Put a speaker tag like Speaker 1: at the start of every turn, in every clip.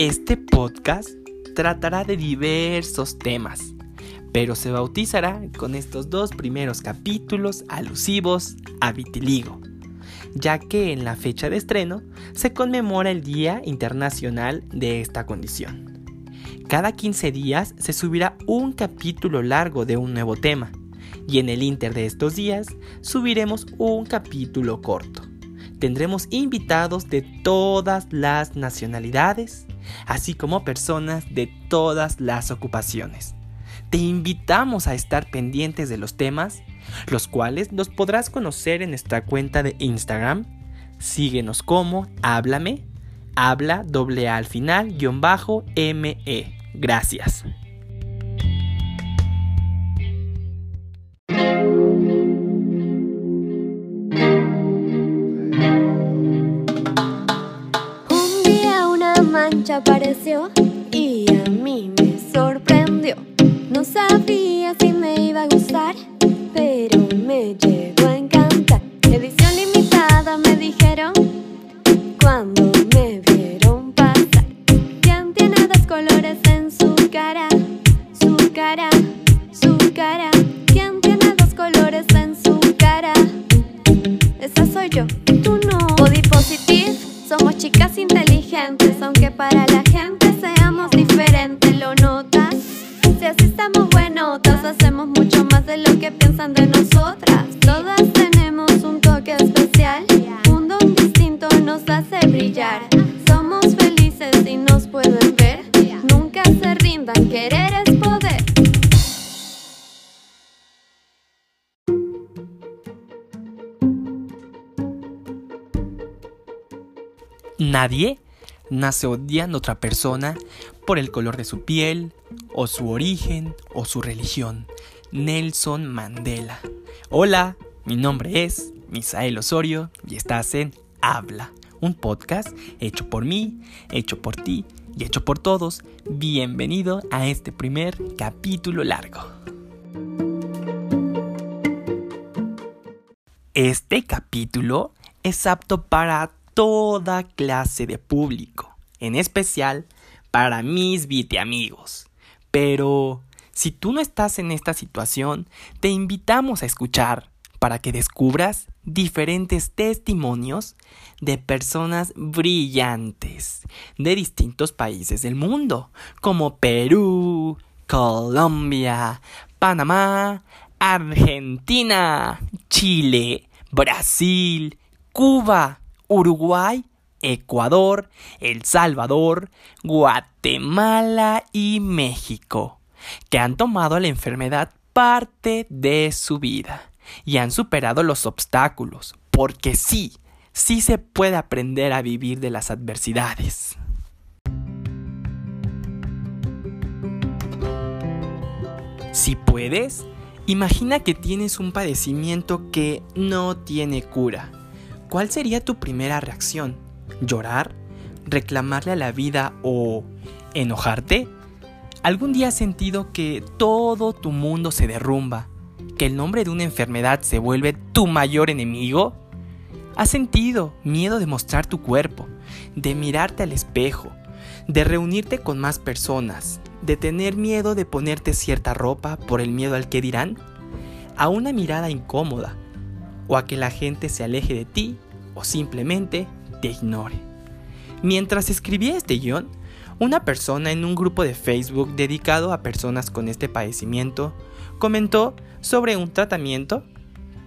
Speaker 1: Este podcast tratará de diversos temas, pero se bautizará con estos dos primeros capítulos alusivos a vitiligo, ya que en la fecha de estreno se conmemora el Día Internacional de esta condición. Cada 15 días se subirá un capítulo largo de un nuevo tema, y en el inter de estos días subiremos un capítulo corto. Tendremos invitados de todas las nacionalidades, así como personas de todas las ocupaciones. Te invitamos a estar pendientes de los temas, los cuales los podrás conocer en nuestra cuenta de Instagram. Síguenos como Háblame, habla doble al final guion bajo ME. Gracias.
Speaker 2: Apareció y a mí me sorprendió. No sabía si me iba a gustar, pero me llegó a encantar. Edición limitada me dijeron cuando me vieron pasar. ¿Quién tiene dos colores en su cara? Su cara, su cara. ¿Quién tiene dos colores en su cara? Esa soy yo, tú no. Body positive, somos chicas inteligentes, aunque para brillar. Somos felices y nos pueden ver, nunca se rindan, querer es poder.
Speaker 1: Nadie nace odiando a otra persona por el color de su piel, o su origen, o su religión. Nelson Mandela. Hola, mi nombre es Misael Osorio y estás en Habla, un podcast hecho por mí, hecho por ti y hecho por todos. Bienvenido a este primer capítulo largo. Este capítulo es apto para toda clase de público, en especial para mis amigos. Pero si tú no estás en esta situación, te invitamos a escuchar para que descubras diferentes testimonios de personas brillantes de distintos países del mundo, como Perú, Colombia, Panamá, Argentina, Chile, Brasil, Cuba, Uruguay, Ecuador, El Salvador, Guatemala y México, que han tomado la enfermedad parte de su vida y han superado los obstáculos, porque sí, sí se puede aprender a vivir de las adversidades. Si puedes, imagina que tienes un padecimiento que no tiene cura. ¿Cuál sería tu primera reacción? ¿Llorar? ¿Reclamarle a la vida o enojarte? ¿Algún día has sentido que todo tu mundo se derrumba? ¿Que el nombre de una enfermedad se vuelve tu mayor enemigo? ¿Has sentido miedo de mostrar tu cuerpo, de mirarte al espejo, de reunirte con más personas, de tener miedo de ponerte cierta ropa por el miedo al que dirán? ¿A una mirada incómoda? ¿O a que la gente se aleje de ti o simplemente te ignore? Mientras escribía este guion, una persona en un grupo de Facebook dedicado a personas con este padecimiento comentó sobre un tratamiento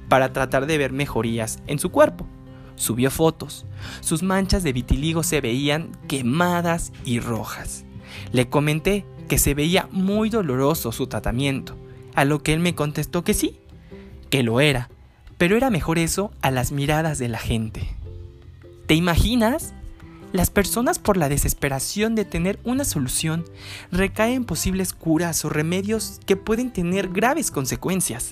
Speaker 1: para tratar de ver mejorías en su cuerpo. Subió fotos. Sus manchas de vitiligo se veían quemadas y rojas. Le comenté que se veía muy doloroso su tratamiento, a lo que él me contestó que sí, que lo era, pero era mejor eso a las miradas de la gente. ¿Te imaginas? Las personas por la desesperación de tener una solución recaen en posibles curas o remedios que pueden tener graves consecuencias.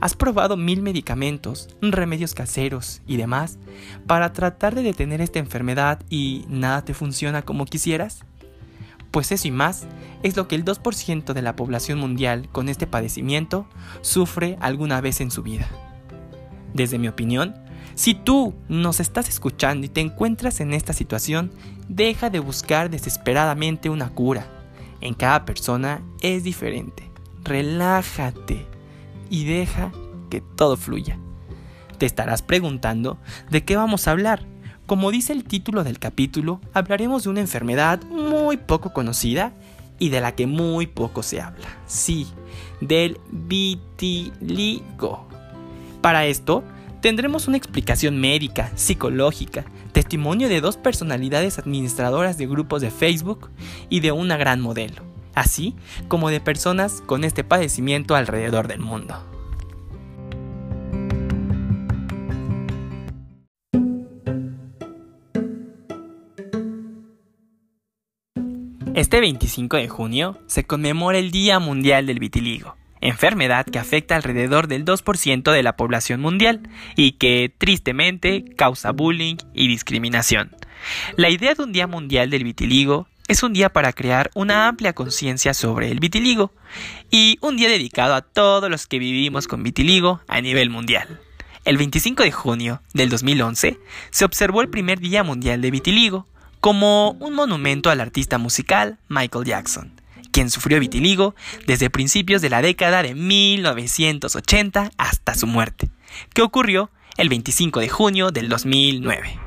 Speaker 1: Has probado mil medicamentos, remedios caseros y demás para tratar de detener esta enfermedad y nada te funciona como quisieras? Pues eso y más es lo que el 2% de la población mundial con este padecimiento sufre alguna vez en su vida. Desde mi opinión, Si tú nos estás escuchando y te encuentras en esta situación, deja de buscar desesperadamente una cura. En cada persona es diferente. Relájate y deja que todo fluya. Te estarás preguntando de qué vamos a hablar. Como dice el título del capítulo, hablaremos de una enfermedad muy poco conocida y de la que muy poco se habla. Sí, del vitiligo. Para esto, tendremos una explicación médica, psicológica, testimonio de dos personalidades administradoras de grupos de Facebook y de una gran modelo, así como de personas con este padecimiento alrededor del mundo. Este 25 de junio se conmemora el Día Mundial del Vitiligo, enfermedad que afecta alrededor del 2% de la población mundial y que, tristemente, causa bullying y discriminación. La idea de un Día Mundial del Vitiligo es un día para crear una amplia conciencia sobre el vitiligo y un día dedicado a todos los que vivimos con vitiligo a nivel mundial. El 25 de junio del 2011 se observó el primer Día Mundial de Vitiligo, como un monumento al artista musical Michael Jackson, quien sufrió vitiligo desde principios de la década de 1980 hasta su muerte, que ocurrió el 25 de junio del 2009.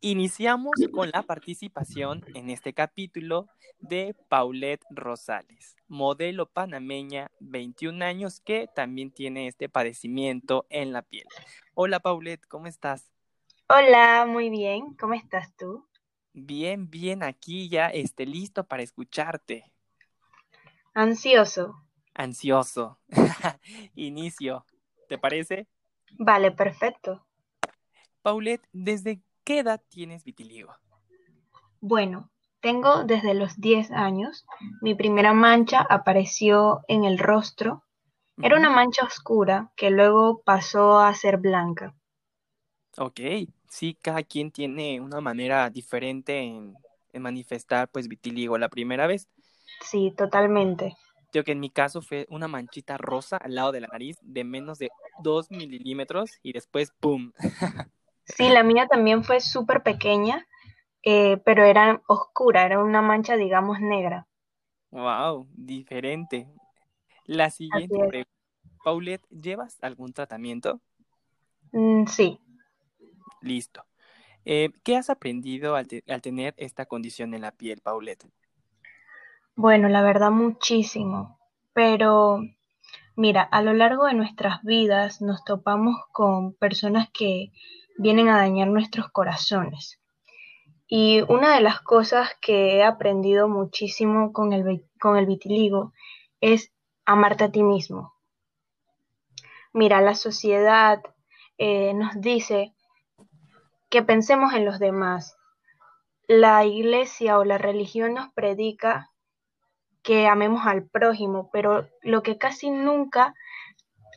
Speaker 1: Iniciamos con la participación en este capítulo de Paulette Rosales, modelo panameña, 21 años, que también tiene este padecimiento en la piel. Hola Paulette, ¿cómo estás?
Speaker 3: Hola, muy bien. ¿Cómo estás tú?
Speaker 1: Bien, bien, aquí ya esté listo para escucharte.
Speaker 3: Ansioso.
Speaker 1: Ansioso. Inicio. ¿Te parece?
Speaker 3: Vale, perfecto.
Speaker 1: Paulette, ¿desde qué edad tienes vitiligo?
Speaker 3: Bueno, tengo desde los 10 años. Mi primera mancha apareció en el rostro. Era una mancha oscura que luego pasó a ser blanca.
Speaker 1: Ok, sí, cada quien tiene una manera diferente en, manifestar pues vitiligo la primera vez.
Speaker 3: Sí, totalmente.
Speaker 1: Yo que en mi caso fue una manchita rosa al lado de la nariz de menos de 2 milímetros y después ¡pum!
Speaker 3: sí, la mía también fue súper pequeña, eh, pero era oscura, era una mancha, digamos, negra.
Speaker 1: ¡Wow! Diferente. La siguiente pregunta. Paulette, ¿llevas algún tratamiento?
Speaker 3: Mm, sí.
Speaker 1: Listo. Eh, ¿Qué has aprendido al, tener esta condición en la piel, Paulette?
Speaker 3: Bueno, la verdad muchísimo, pero mira, a lo largo de nuestras vidas nos topamos con personas que vienen a dañar nuestros corazones. Y una de las cosas que he aprendido muchísimo con el, con el vitiligo es amarte a ti mismo. Mira, la sociedad eh, nos dice que pensemos en los demás. La iglesia o la religión nos predica que amemos al prójimo, pero lo que casi nunca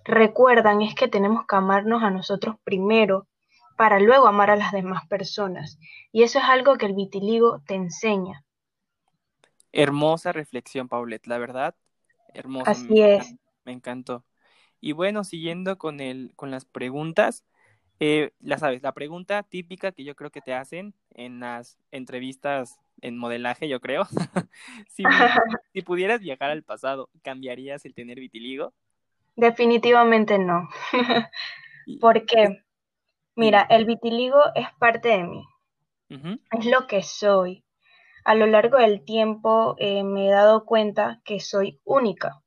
Speaker 3: recuerdan es que tenemos que amarnos a nosotros primero para luego amar a las demás personas. Y eso es algo que el vitiligo te enseña.
Speaker 1: Hermosa reflexión, Paulette, la verdad. Hermosa.
Speaker 3: Así es.
Speaker 1: Me encantó. Y bueno, siguiendo con, el, con las preguntas, eh, la sabes, la pregunta típica que yo creo que te hacen en las entrevistas en modelaje, yo creo. si, si, pudieras viajar al pasado, ¿cambiarías el tener vitiligo?
Speaker 3: Definitivamente no. Porque, mira, el vitiligo es parte de mí. Es lo que soy. A lo largo del tiempo eh, me he dado cuenta que soy única.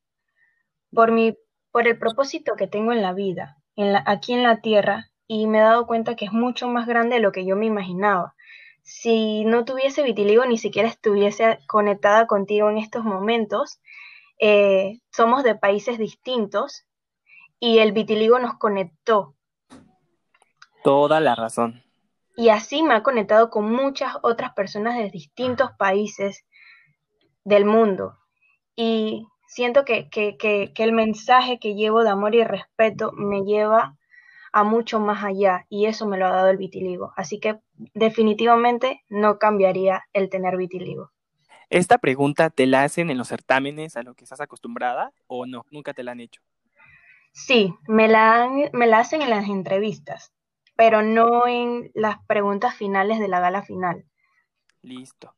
Speaker 3: Por, mi, por el propósito que tengo en la vida, en la, aquí en la tierra, y me he dado cuenta que es mucho más grande de lo que yo me imaginaba. Si no tuviese vitiligo, ni siquiera estuviese conectada contigo en estos momentos. Eh, somos de países distintos y el vitiligo nos conectó.
Speaker 1: Toda la razón.
Speaker 3: Y así me ha conectado con muchas otras personas de distintos países del mundo. Y siento que, que, que, que el mensaje que llevo de amor y respeto me lleva a mucho más allá y eso me lo ha dado el vitiligo. Así que definitivamente no cambiaría el tener vitiligo.
Speaker 1: ¿Esta pregunta te la hacen en los certámenes a lo que estás acostumbrada o no? ¿Nunca te la han hecho?
Speaker 3: Sí, me la, me la hacen en las entrevistas, pero no en las preguntas finales de la gala final.
Speaker 1: Listo.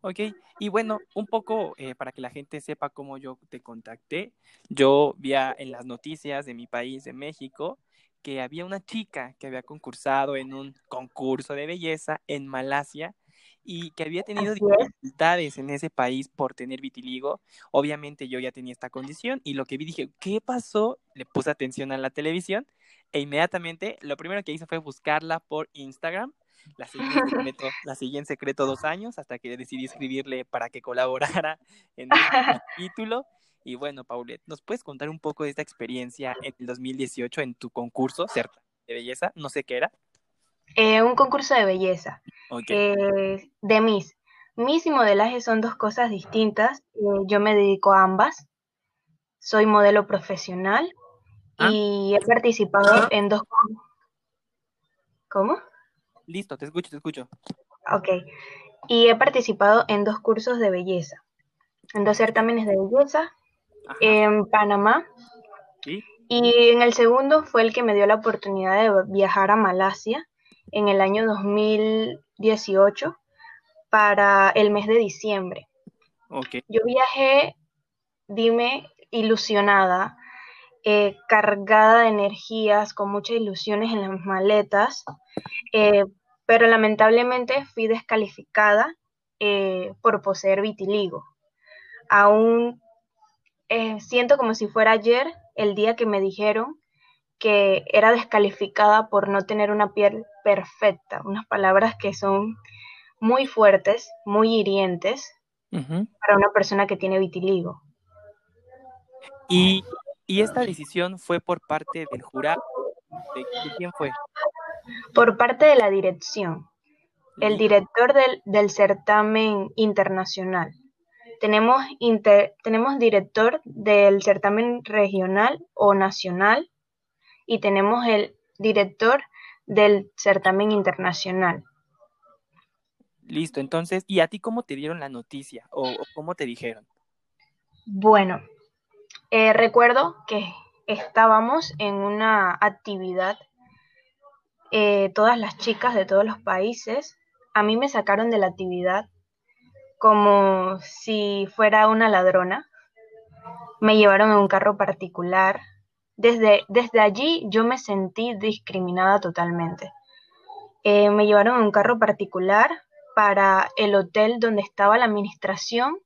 Speaker 1: Ok, y bueno, un poco eh, para que la gente sepa cómo yo te contacté, yo vi en las noticias de mi país, de México, que había una chica que había concursado en un concurso de belleza en Malasia y que había tenido dificultades en ese país por tener vitiligo. Obviamente yo ya tenía esta condición y lo que vi dije, ¿qué pasó? Le puse atención a la televisión e inmediatamente lo primero que hice fue buscarla por Instagram. La seguí en secreto, la seguí en secreto dos años hasta que decidí escribirle para que colaborara en el título. Y bueno, Paulette, ¿nos puedes contar un poco de esta experiencia en el 2018 en tu concurso de belleza? No sé qué era.
Speaker 3: Eh, un concurso de belleza. Eh, de Miss. Miss y modelaje son dos cosas distintas. Eh, yo me dedico a ambas. Soy modelo profesional ah. y he participado en dos. ¿Cómo?
Speaker 1: Listo, te escucho, te escucho.
Speaker 3: Ok. Y he participado en dos cursos de belleza, en dos certámenes de belleza en Panamá. Y en el segundo fue el que me dio la oportunidad de viajar a Malasia en el año 2018 para el mes de diciembre. Yo viajé, dime, ilusionada, eh, cargada de energías, con muchas ilusiones en las maletas, eh, pero lamentablemente fui descalificada eh, por poseer vitiligo. Aún siento como si fuera ayer el día que me dijeron que era descalificada por no tener una piel perfecta, unas palabras que son muy fuertes, muy hirientes para una persona que tiene vitiligo.
Speaker 1: ¿Y, esta decisión fue por parte del jurado? ¿De, quién fue?
Speaker 3: Por parte de la dirección, el director del, certamen internacional. Tenemos, tenemos director del certamen regional o nacional y tenemos el director del certamen internacional.
Speaker 1: Listo, entonces, ¿y a ti cómo te dieron la noticia o, cómo te dijeron?
Speaker 3: Bueno, eh, recuerdo que estábamos en una actividad, eh, todas las chicas de todos los países, a mí me sacaron de la actividad como si fuera una ladrona, me llevaron en un carro particular, desde, desde allí yo me sentí discriminada totalmente. Eh, me llevaron en un carro particular para el hotel donde estaba la administración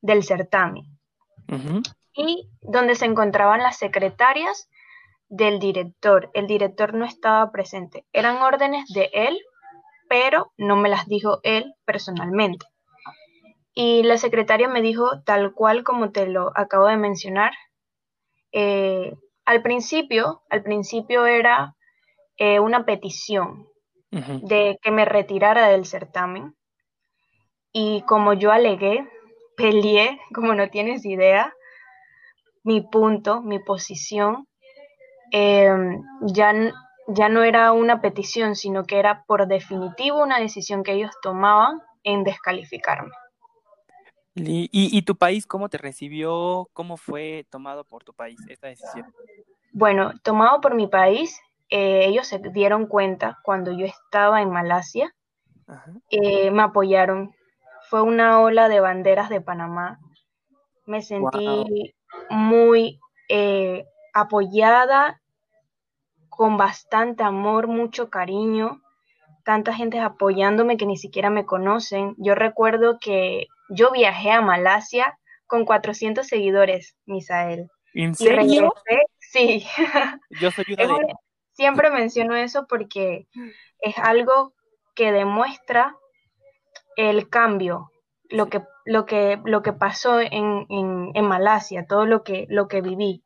Speaker 3: del certamen y donde se encontraban las secretarias del director. El director no estaba presente. Eran órdenes de él, pero no me las dijo él personalmente. Y la secretaria me dijo, tal cual como te lo acabo de mencionar, eh, al principio, al principio era eh, una petición de que me retirara del certamen. Y como yo alegué, peleé, como no tienes idea, mi punto, mi posición, em, ya, ya no era una petición, sino que era por definitivo una decisión que ellos tomaban en descalificarme.
Speaker 1: ¿Y, tu país cómo te recibió? ¿Cómo fue tomado por tu país esta decisión?
Speaker 3: Bueno, tomado por mi país, eh, ellos se dieron cuenta cuando yo estaba en Malasia, eh, me apoyaron. Fue una ola de banderas de Panamá. Me sentí muy eh, apoyada, con bastante amor, mucho cariño, tanta gente apoyándome que ni siquiera me conocen. Yo recuerdo que yo viajé a Malasia con 400 seguidores, Misael.
Speaker 1: ¿En serio?
Speaker 3: sí.
Speaker 1: Yo soy una de...
Speaker 3: Siempre menciono eso porque es algo que demuestra el cambio, lo que, lo que, lo que pasó en, en, Malasia, todo lo que, lo que viví.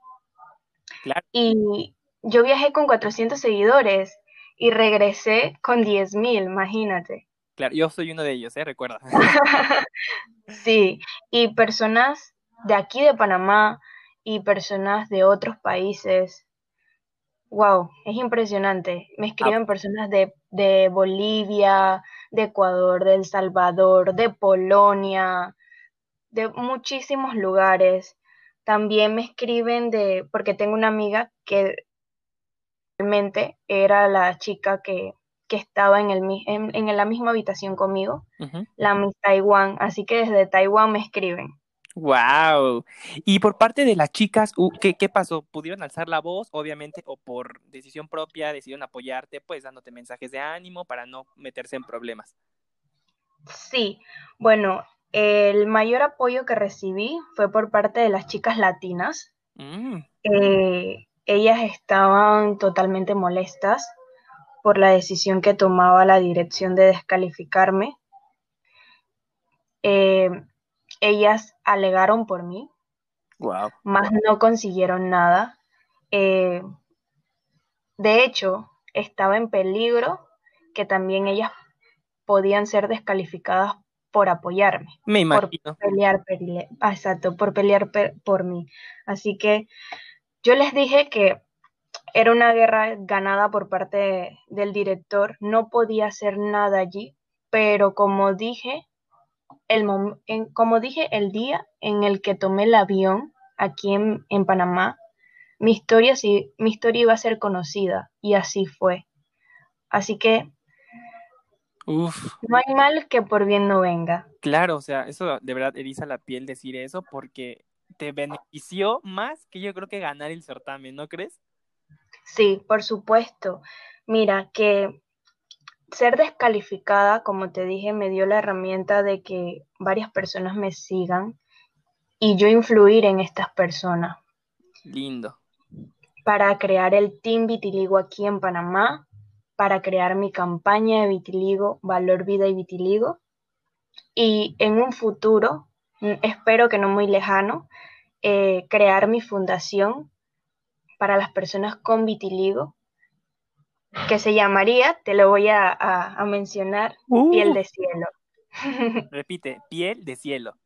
Speaker 3: Y yo viajé con 400 seguidores y regresé con 10.000, imagínate.
Speaker 1: Claro, yo soy uno de ellos, ¿eh? Recuerda.
Speaker 3: sí, y personas de aquí de Panamá y personas de otros países. Wow, es impresionante. Me escriben personas de, de Bolivia, de Ecuador, de El Salvador, de Polonia, de muchísimos lugares. También me escriben de, porque tengo una amiga que realmente era la chica que, que estaba en, el, en, en la misma habitación conmigo, la Miss Taiwán, así que desde Taiwán me escriben.
Speaker 1: Wow. Y por parte de las chicas, ¿qué, qué pasó? ¿Pudieron alzar la voz, obviamente, o por decisión propia decidieron apoyarte, pues dándote mensajes de ánimo para no meterse en problemas?
Speaker 3: Sí, bueno, el mayor apoyo que recibí fue por parte de las chicas latinas.
Speaker 1: Mm,
Speaker 3: Eh, ellas estaban totalmente molestas por la decisión que tomaba la dirección de descalificarme. Eh, ellas alegaron por mí,
Speaker 1: wow.
Speaker 3: más no consiguieron nada. Eh, de hecho, estaba en peligro que también ellas podían ser descalificadas por apoyarme,
Speaker 1: Me
Speaker 3: por pelear, pele- ah, exacto, por pelear pe- por mí. Así que yo les dije que era una guerra ganada por parte del director, no podía hacer nada allí, pero como dije, el mom- en- como dije el día en el que tomé el avión aquí en, en Panamá, mi historia, sí, mi historia iba a ser conocida y así fue. Así que
Speaker 1: Uf,
Speaker 3: no hay mal que por bien no venga.
Speaker 1: claro, o sea, eso de verdad eriza la piel decir eso porque te benefició más que yo creo que ganar el certamen, ¿no crees?
Speaker 3: Sí, por supuesto. Mira, que ser descalificada, como te dije, me dio la herramienta de que varias personas me sigan y yo influir en estas personas
Speaker 1: Lindo.
Speaker 3: para crear el Team Vitiligo aquí en Panamá, para crear mi campaña de vitiligo, Valor Vida y Vitiligo. Y en un futuro, mm, espero que no muy lejano, eh, crear mi fundación para las personas con vitiligo, que se llamaría, te lo voy a, a- a mencionar,
Speaker 1: Uh,
Speaker 3: Piel de Cielo.
Speaker 1: repite, piel de cielo.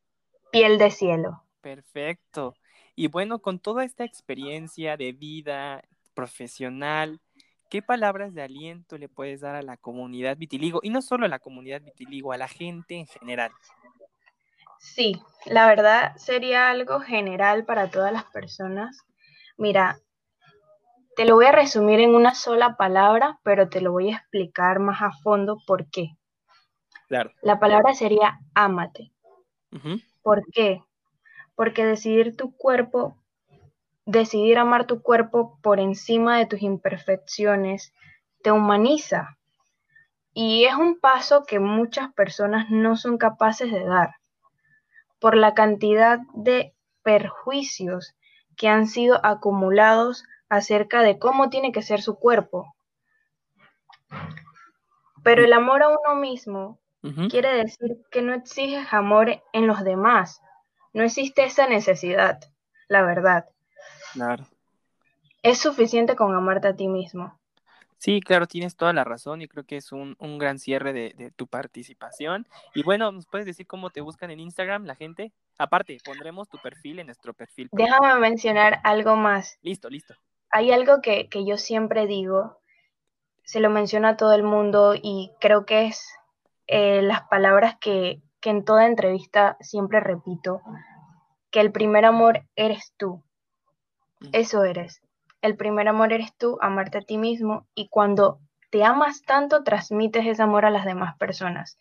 Speaker 3: Piel de Cielo.
Speaker 1: Perfecto. Y bueno, con toda esta experiencia de vida profesional, ¿qué palabras de aliento le puedes dar a la comunidad vitiligo? Y no solo a la comunidad vitiligo, a la gente en general.
Speaker 3: Sí, la verdad sería algo general para todas las personas. Mira, te lo voy a resumir en una sola palabra, pero te lo voy a explicar más a fondo por qué.
Speaker 1: Claro.
Speaker 3: La palabra sería ámate. ¿Por qué? Porque decidir tu cuerpo, decidir amar tu cuerpo por encima de tus imperfecciones, te humaniza. Y es un paso que muchas personas no son capaces de dar por la cantidad de perjuicios que han sido acumulados acerca de cómo tiene que ser su cuerpo. Pero el amor a uno mismo quiere decir que no exiges amor en los demás. No existe esa necesidad, la verdad.
Speaker 1: Claro.
Speaker 3: Es suficiente con amarte a ti mismo.
Speaker 1: Sí, claro, tienes toda la razón y creo que es un, un gran cierre de, de tu participación. Y bueno, ¿nos puedes decir cómo te buscan en Instagram la gente? Aparte, pondremos tu perfil en nuestro perfil.
Speaker 3: Déjame mencionar algo más.
Speaker 1: Listo, listo.
Speaker 3: Hay algo que, que yo siempre digo, se lo menciono a todo el mundo y creo que es eh, las palabras que, que en toda entrevista siempre repito, que el primer amor eres tú.
Speaker 1: Mm.
Speaker 3: Eso eres. El primer amor eres tú, amarte a ti mismo y cuando te amas tanto, transmites ese amor a las demás personas.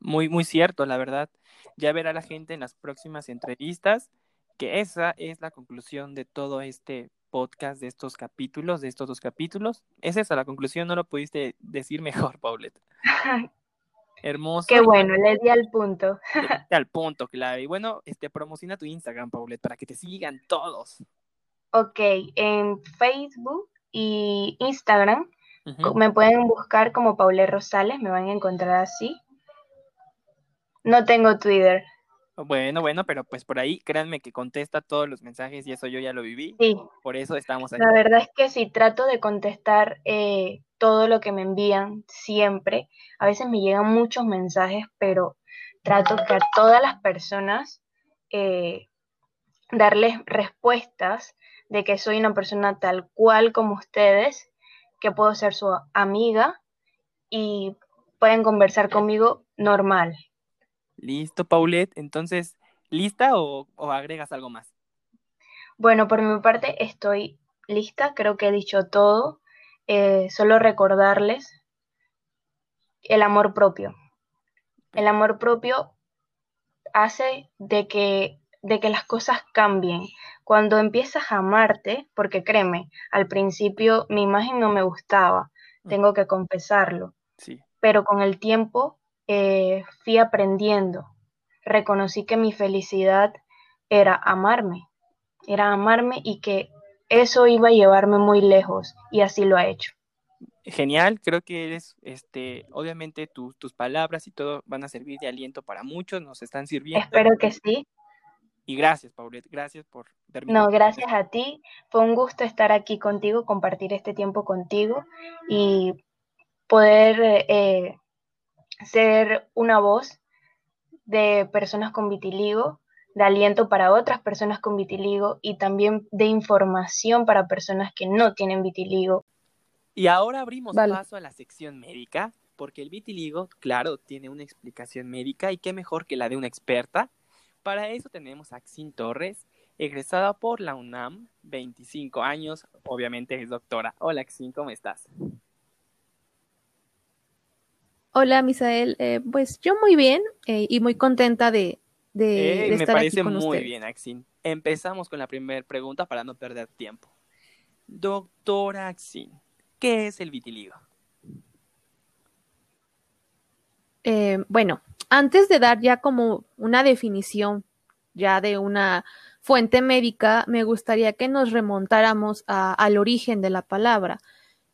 Speaker 1: Muy, muy cierto, la verdad. Ya verá la gente en las próximas entrevistas que esa es la conclusión de todo este podcast, de estos capítulos, de estos dos capítulos. Es esa la conclusión, no lo pudiste decir mejor, Paulette. Hermoso.
Speaker 3: Qué bueno, le di al punto.
Speaker 1: Al punto, clave. Y bueno, este, promociona tu Instagram, Paulette, para que te sigan todos.
Speaker 3: Ok, en Facebook y Instagram me pueden buscar como Paulette Rosales, me van a encontrar así. No tengo Twitter.
Speaker 1: Bueno, bueno, pero pues por ahí, créanme que contesta todos los mensajes y eso yo ya lo viví.
Speaker 3: Sí,
Speaker 1: Por eso estamos aquí.
Speaker 3: la verdad es que sí, trato de contestar eh, todo lo que me envían siempre. A veces me llegan muchos mensajes, pero trato que a todas las personas eh, darles respuestas de que soy una persona tal cual como ustedes, que puedo ser su amiga y pueden conversar conmigo normal.
Speaker 1: Listo, Paulette. Entonces, ¿Lista o, agregas algo más?
Speaker 3: Bueno, por mi parte estoy lista, creo que he dicho todo. Eh, solo recordarles el amor propio. El amor propio hace de que, de que las cosas cambien. Cuando empiezas a amarte, porque créeme, al principio mi imagen no me gustaba, mm. tengo que confesarlo. Sí. Pero con el tiempo eh, fui aprendiendo. Reconocí que mi felicidad era amarme, era amarme y que eso iba a llevarme muy lejos y así lo ha hecho.
Speaker 1: Genial, creo que eres, este, obviamente tus palabras y todo van a servir de aliento para muchos, nos están sirviendo.
Speaker 3: Espero que sí.
Speaker 1: Y gracias, Paulette, gracias por
Speaker 3: No, gracias a ti. Fue un gusto estar aquí contigo, compartir este tiempo contigo y poder eh, ser una voz de personas con vitiligo, de aliento para otras personas con vitiligo y también de información para personas que no tienen vitiligo.
Speaker 1: Y ahora abrimos paso a la sección médica, porque el vitiligo, claro, tiene una explicación médica y qué mejor que la de una experta para eso tenemos a Xin Torres, egresada por la UNAM, 25 años, obviamente es doctora. Hola Xin, ¿cómo estás?
Speaker 4: Hola Misael, eh, pues yo muy bien eh, y muy contenta de, de,
Speaker 1: eh, me parece muy bien, Axin. Empezamos con la primera pregunta para no perder tiempo. Doctora Axin, ¿qué es el vitiligo?
Speaker 4: bueno, antes de dar ya como una definición ya de una fuente médica, me gustaría que nos remontáramos al origen de la palabra.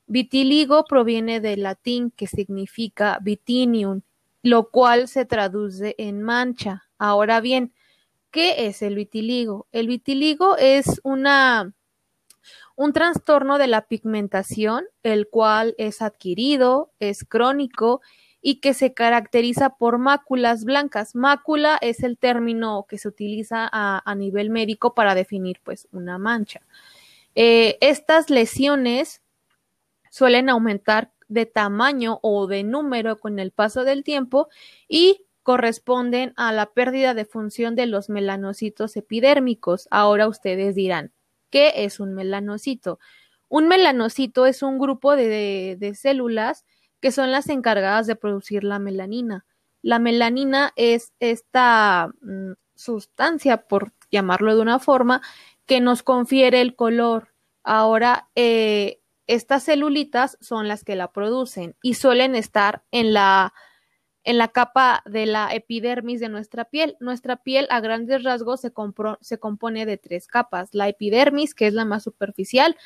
Speaker 4: Vitiligo proviene del latín que significa vitinium, lo cual se traduce en mancha. Ahora bien, ¿qué es el vitiligo? El vitiligo es una un trastorno de la pigmentación, el cual es adquirido, es crónico y que se caracteriza por máculas blancas. Mácula es el término que se utiliza a, nivel médico para definir pues una mancha. Eh, estas lesiones suelen aumentar de tamaño o de número con el paso del tiempo y corresponden a la pérdida de función de los melanocitos epidérmicos. Ahora ustedes dirán, ¿qué es un melanocito? Un melanocito es un grupo de, células que son las encargadas de producir la melanina. La melanina es esta mm, sustancia, por llamarlo de una forma, que nos confiere el color. Ahora, eh, estas celulitas son las que la producen y suelen estar en la, en la capa de la epidermis de nuestra piel. Nuestra piel a grandes rasgos se, se compone de tres capas. La epidermis, que es la más superficial,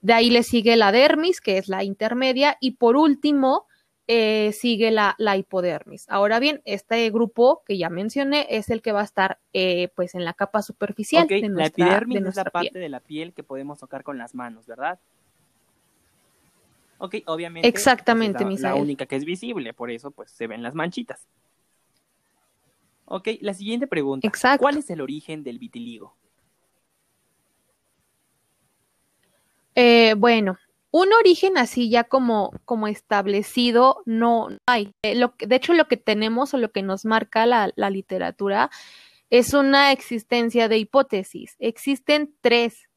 Speaker 4: de ahí le sigue la dermis, que es la intermedia, y por último eh, sigue la, hipodermis. Ahora bien, este grupo que ya mencioné es el que va a estar eh, pues en la capa superficial
Speaker 1: de nuestra, La epidermis es la parte de la piel que podemos tocar con las manos, ¿verdad? Ok, obviamente.
Speaker 4: Exactamente,
Speaker 1: es la, la única que es visible, por eso pues se ven las manchitas. Ok, la siguiente pregunta. Exacto. ¿Cuál es el origen del vitiligo?
Speaker 4: Eh, bueno, un origen así ya como, como establecido no hay. Eh, lo, de hecho, lo que tenemos o lo que nos marca la, literatura es una existencia de hipótesis. Existen tres.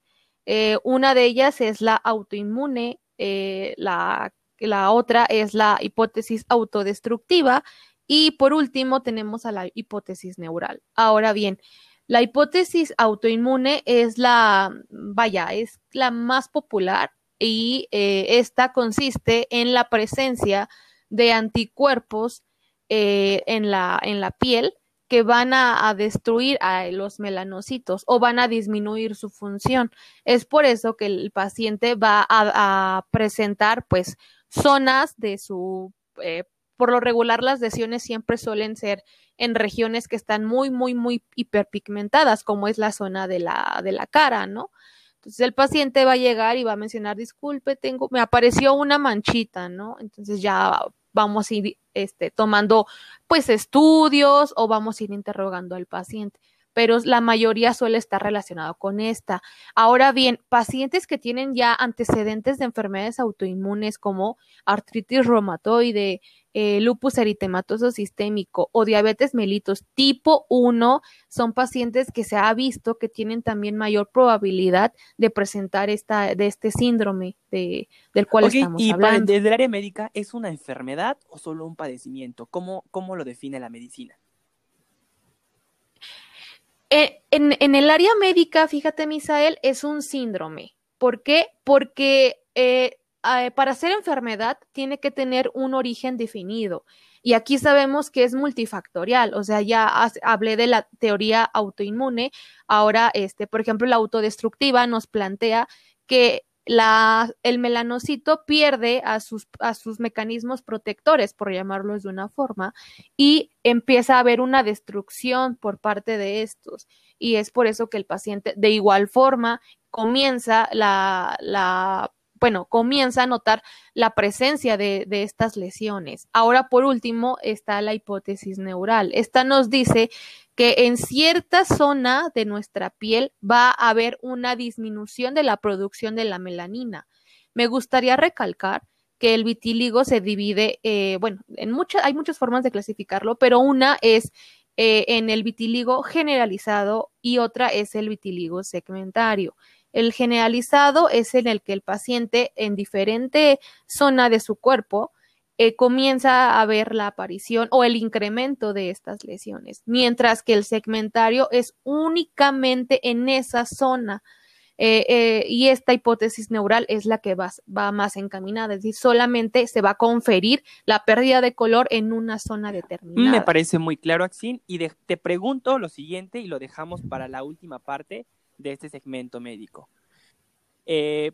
Speaker 4: Eh, una de ellas es la autoinmune, eh, la, la otra es la hipótesis autodestructiva y por último tenemos a la hipótesis neural. Ahora bien, la hipótesis autoinmune es la, vaya, es la más popular y eh, esta consiste en la presencia de anticuerpos eh, en, la, en la piel que van a, destruir a los melanocitos o van a disminuir su función. Es por eso que el paciente va a, presentar pues zonas de su eh, por lo regular las lesiones siempre suelen ser en regiones que están muy, muy, muy hiperpigmentadas, como es la zona de la, de la cara, ¿no? Entonces el paciente va a llegar y va a mencionar, disculpe, tengo, me apareció una manchita, ¿no? Entonces ya vamos a ir este, tomando pues estudios o vamos a ir interrogando al paciente. pero la mayoría suele estar relacionado con esta. Ahora bien, pacientes que tienen ya antecedentes de enfermedades autoinmunes como artritis reumatoide, eh, lupus eritematoso sistémico o diabetes mellitus tipo 1 son pacientes que se ha visto que tienen también mayor probabilidad de presentar esta, de este síndrome de, del cual estamos
Speaker 1: y
Speaker 4: hablando.
Speaker 1: desde el área médica, ¿es una enfermedad o solo un padecimiento? ¿Cómo, cómo lo define la medicina?
Speaker 4: Eh, en, en, el área médica, fíjate, Misael, es un síndrome. ¿Por qué? Porque eh, para ser enfermedad tiene que tener un origen definido. Y aquí sabemos que es multifactorial, o sea, ya hablé de la teoría autoinmune, ahora, este, por ejemplo, la autodestructiva nos plantea que el melanocito pierde a sus, a sus mecanismos protectores, por llamarlos de una forma, y empieza a haber una destrucción por parte de estos. Y es por eso que el paciente, de igual forma, comienza la bueno, comienza a notar la presencia de, estas lesiones. Ahora, por último, está la hipótesis neural. Esta nos dice que en cierta zona de nuestra piel va a haber una disminución de la producción de la melanina. Me gustaría recalcar que el vitíligo se divide, eh, bueno, hay muchas formas de clasificarlo, pero una es eh, en el vitíligo generalizado y otra es el vitíligo segmentario. El generalizado es en el que el paciente en diferente zona de su cuerpo eh, comienza a ver la aparición o el incremento de estas lesiones, mientras que el segmentario es únicamente en esa zona. Eh, eh, y esta hipótesis neural es la que va, más encaminada, es decir, solamente se va a conferir la pérdida de color en una zona determinada.
Speaker 1: Me parece muy claro, Axin, y de, te pregunto lo siguiente y lo dejamos para la última parte de este segmento médico. Eh,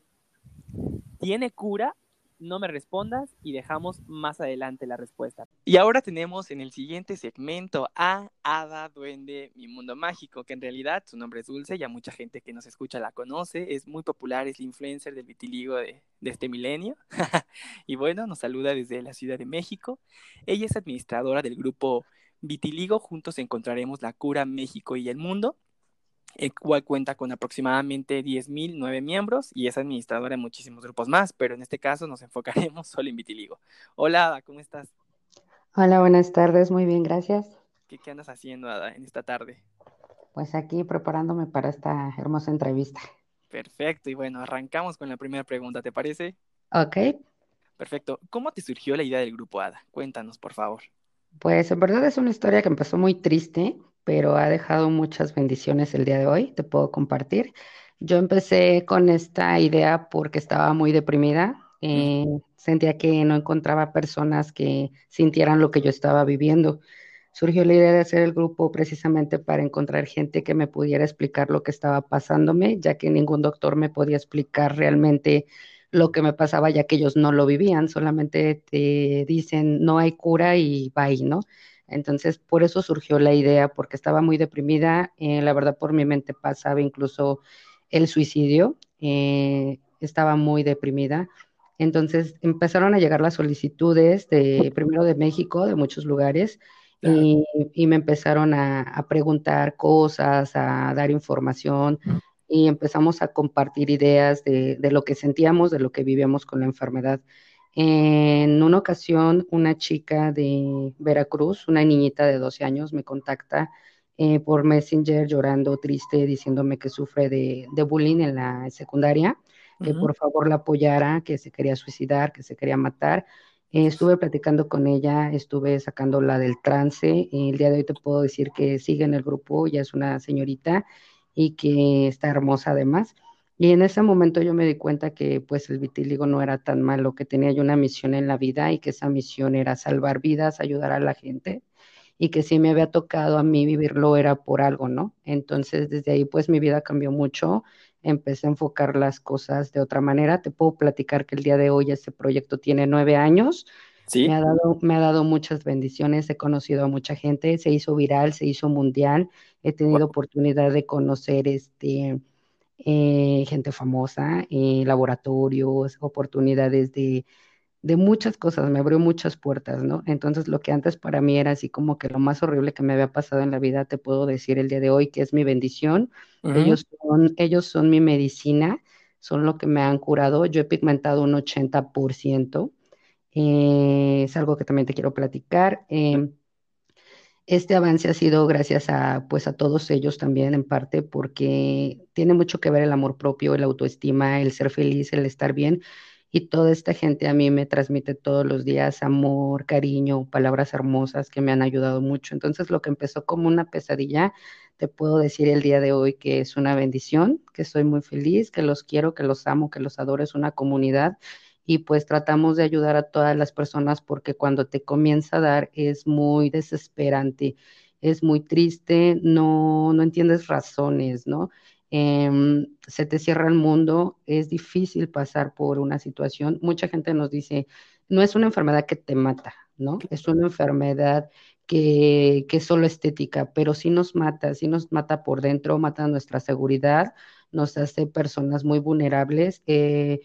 Speaker 1: ¿Tiene cura? No me respondas y dejamos más adelante la respuesta. Y ahora tenemos en el siguiente segmento a Ada Duende, mi mundo mágico, que en realidad su nombre es Dulce, ya mucha gente que nos escucha la conoce, es muy popular, es la influencer del vitiligo de, de este milenio. y bueno, nos saluda desde la Ciudad de México. Ella es administradora del grupo Vitiligo, juntos encontraremos la cura México y el mundo el cual cuenta con aproximadamente 10.000, 9 miembros y es administradora de muchísimos grupos más, pero en este caso nos enfocaremos solo en Vitiligo. Hola, Ada, ¿cómo estás?
Speaker 5: Hola, buenas tardes, muy bien, gracias.
Speaker 1: ¿Qué, qué andas haciendo, Ada, en esta tarde?
Speaker 5: Pues aquí preparándome para esta hermosa entrevista.
Speaker 1: Perfecto, y bueno, arrancamos con la primera pregunta, ¿te parece?
Speaker 5: Ok.
Speaker 1: Perfecto. ¿Cómo te surgió la idea del grupo ADA? Cuéntanos, por favor.
Speaker 5: Pues en verdad es una historia que empezó muy triste pero ha dejado muchas bendiciones el día de hoy, te puedo compartir. Yo empecé con esta idea porque estaba muy deprimida, eh, sentía que no encontraba personas que sintieran lo que yo estaba viviendo. Surgió la idea de hacer el grupo precisamente para encontrar gente que me pudiera explicar lo que estaba pasándome, ya que ningún doctor me podía explicar realmente lo que me pasaba, ya que ellos no lo vivían, solamente te dicen no hay cura y bye, ¿no? Entonces, por eso surgió la idea, porque estaba muy deprimida. Eh, la verdad, por mi mente pasaba incluso el suicidio. Eh, estaba muy deprimida. Entonces, empezaron a llegar las solicitudes de primero de México, de muchos lugares, y, y, me empezaron a, a, preguntar cosas, a dar información, y empezamos a compartir ideas de, de lo que sentíamos, de lo que vivíamos con la enfermedad. En una ocasión, una chica de Veracruz, una niñita de 12 años, me contacta eh, por Messenger llorando, triste, diciéndome que sufre de, de bullying en la secundaria, que uh -huh. por favor la apoyara, que se quería suicidar, que se quería matar. Eh, estuve platicando con ella, estuve sacándola del trance. el día de hoy te puedo decir que sigue en el grupo, ya es una señorita y que está hermosa además. Y en ese momento yo me di cuenta que pues el vitíligo no era tan malo, que tenía yo una misión en la vida y que esa misión era salvar vidas, ayudar a la gente y que si me había tocado a mí vivirlo era por algo, ¿no? Entonces desde ahí pues mi vida cambió mucho, empecé a enfocar las cosas de otra manera. Te puedo platicar que el día de hoy este proyecto tiene nueve años.
Speaker 1: ¿Sí?
Speaker 5: Me, ha dado, me ha dado muchas bendiciones, he conocido a mucha gente, se hizo viral, se hizo mundial, he tenido wow. oportunidad de conocer este eh, gente famosa, eh, laboratorios, oportunidades de, de muchas cosas, me abrió muchas puertas, ¿no? Entonces lo que antes para mí era así como que lo más horrible que me había pasado en la vida, te puedo decir el día de hoy que es mi bendición. ellos, son, ellos son mi medicina, son lo que me han curado. Yo he pigmentado un 80%. Eh, es algo que también te quiero platicar. Em, este avance ha sido gracias a, pues, a todos ellos también, en parte, porque tiene mucho que ver el amor propio, el autoestima, el ser feliz, el estar bien. Y toda esta gente a mí me transmite todos los días amor, cariño, palabras hermosas que me han ayudado mucho. Entonces, lo que empezó como una pesadilla, te puedo decir el día de hoy que es una bendición, que soy muy feliz, que los quiero, que los amo, que los adoro, es una comunidad y pues tratamos de ayudar a todas las personas porque cuando te comienza a dar es muy desesperante, es muy triste, no, no entiendes razones, ¿no? Em, se te cierra el mundo, es difícil pasar por una situación. Mucha gente nos dice, no es una enfermedad que te mata, ¿no? Es una enfermedad que, que es solo estética, pero sí nos mata, sí nos mata por dentro, mata nuestra seguridad, nos hace personas muy vulnerables. Eh,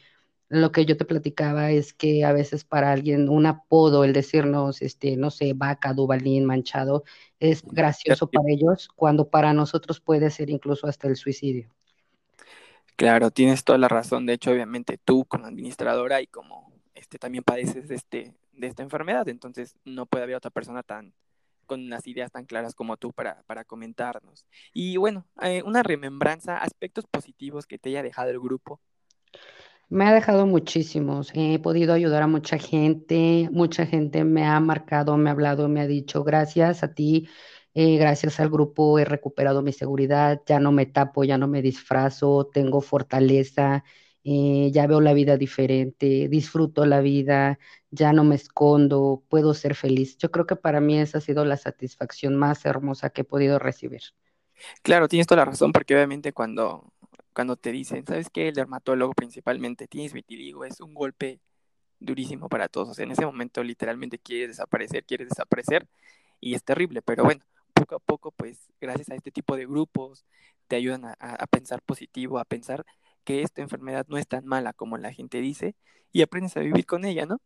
Speaker 5: lo que yo te platicaba es que a veces para alguien un apodo, el decirnos, este, no sé, vaca, dubalín, manchado, es gracioso para ellos, cuando para nosotros puede ser incluso hasta el suicidio.
Speaker 1: Claro, tienes toda la razón. De hecho, obviamente tú como administradora y como este también padeces de este de esta enfermedad, entonces no puede haber otra persona tan con unas ideas tan claras como tú para, para comentarnos. Y bueno, eh, una remembranza, aspectos positivos que te haya dejado el grupo
Speaker 5: me ha dejado muchísimos. He podido ayudar a mucha gente. Mucha gente me ha marcado, me ha hablado, me ha dicho gracias a ti, eh, gracias al grupo he recuperado mi seguridad, ya no me tapo, ya no me disfrazo, tengo fortaleza, eh, ya veo la vida diferente, disfruto la vida, ya no me escondo, puedo ser feliz. Yo creo que para mí esa ha sido la satisfacción más hermosa que he podido recibir.
Speaker 1: Claro, tienes toda la razón, porque obviamente cuando cuando te dicen, ¿sabes qué? El dermatólogo principalmente tienes vitiligo, es un golpe durísimo para todos. O sea, en ese momento literalmente quieres desaparecer, quieres desaparecer y es terrible, pero bueno, poco a poco, pues gracias a este tipo de grupos, te ayudan a, a pensar positivo, a pensar que esta enfermedad no es tan mala como la gente dice y aprendes a vivir con ella, ¿no?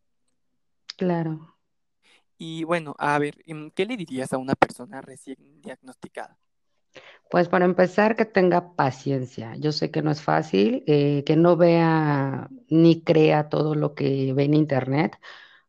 Speaker 5: Claro.
Speaker 1: Y bueno, a ver, ¿qué le dirías a una persona recién diagnosticada?
Speaker 5: Pues para empezar, que tenga paciencia. Yo sé que no es fácil, eh, que no vea ni crea todo lo que ve en internet,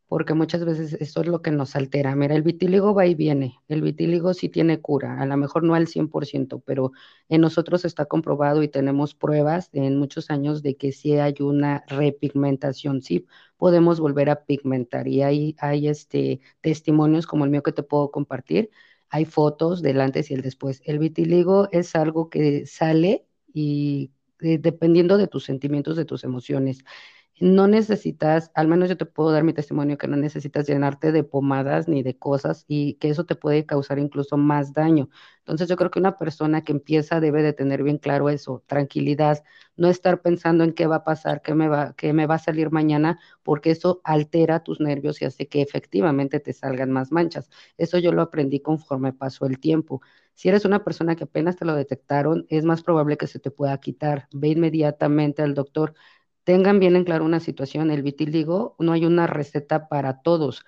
Speaker 5: porque muchas veces eso es lo que nos altera. Mira, el vitíligo va y viene. El vitíligo sí tiene cura, a lo mejor no al 100%, pero en nosotros está comprobado y tenemos pruebas en muchos años de que si hay una repigmentación, sí podemos volver a pigmentar. Y hay, hay este, testimonios como el mío que te puedo compartir hay fotos del antes y el después. El vitiligo es algo que sale y eh, dependiendo de tus sentimientos, de tus emociones no necesitas, al menos yo te puedo dar mi testimonio, que no necesitas llenarte de pomadas ni de cosas y que eso te puede causar incluso más daño. Entonces yo creo que una persona que empieza debe de tener bien claro eso, tranquilidad, no estar pensando en qué va a pasar, qué me va, qué me va a salir mañana, porque eso altera tus nervios y hace que efectivamente te salgan más manchas. Eso yo lo aprendí conforme pasó el tiempo. Si eres una persona que apenas te lo detectaron, es más probable que se te pueda quitar. Ve inmediatamente al doctor tengan bien en claro una situación, el vitíligo no hay una receta para todos,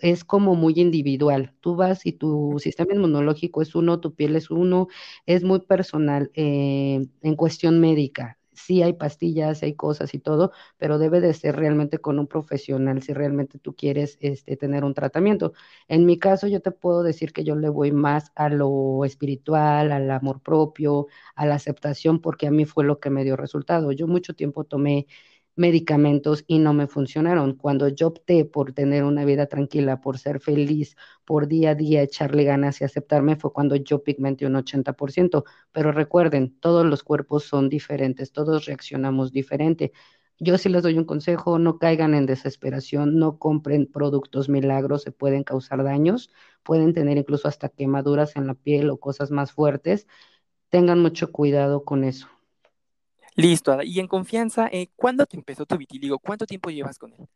Speaker 5: es como muy individual. Tú vas y tu sistema inmunológico es uno, tu piel es uno, es muy personal eh, en cuestión médica sí hay pastillas, hay cosas y todo, pero debe de ser realmente con un profesional si realmente tú quieres este, tener un tratamiento. En mi caso, yo te puedo decir que yo le voy más a lo espiritual, al amor propio, a la aceptación, porque a mí fue lo que me dio resultado. Yo mucho tiempo tomé medicamentos y no me funcionaron. Cuando yo opté por tener una vida tranquila, por ser feliz, por día a día echarle ganas y aceptarme, fue cuando yo pigmenté un 80%. Pero recuerden, todos los cuerpos son diferentes, todos reaccionamos diferente. Yo sí les doy un consejo, no caigan en desesperación, no compren productos milagros, se pueden causar daños, pueden tener incluso hasta quemaduras en la piel o cosas más fuertes. Tengan mucho cuidado con eso.
Speaker 1: Listo, y en confianza, eh, ¿cuándo te empezó tu vitiligo? ¿Cuánto tiempo llevas con él?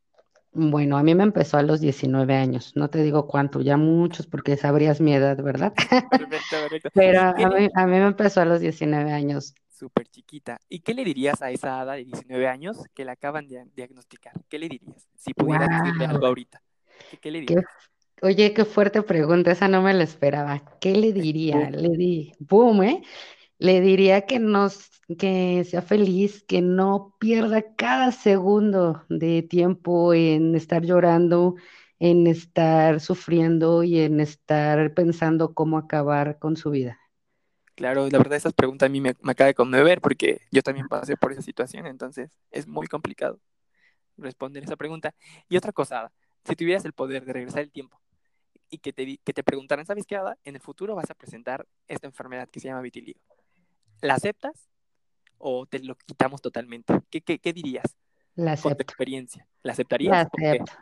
Speaker 5: Bueno, a mí me empezó a los 19 años, no te digo cuánto, ya muchos porque sabrías mi edad, ¿verdad? Perfecto, perfecto. Pero a mí, a mí, me empezó a los 19 años.
Speaker 1: súper chiquita. ¿Y qué le dirías a esa hada de 19 años que la acaban de diagnosticar? ¿Qué le dirías? Si pudieras decirle algo ahorita. ¿Qué, le dirías?
Speaker 5: oye, qué fuerte pregunta, esa no me la esperaba. ¿Qué le diría? Le di, boom, ¿eh? Le diría que nos, que sea feliz, que no pierda cada segundo de tiempo en estar llorando, en estar sufriendo y en estar pensando cómo acabar con su vida.
Speaker 1: Claro, la verdad esas preguntas a mí me, me acaba de conmover porque yo también pasé por esa situación, entonces es muy complicado responder esa pregunta. Y otra cosa, si tuvieras el poder de regresar el tiempo y que te, que te preguntaran, ¿sabes qué? En el futuro vas a presentar esta enfermedad que se llama vitiligo. ¿La aceptas o te lo quitamos totalmente? ¿Qué, qué, qué dirías?
Speaker 5: La acepto.
Speaker 1: Con tu experiencia. ¿La aceptarías?
Speaker 5: La acepto.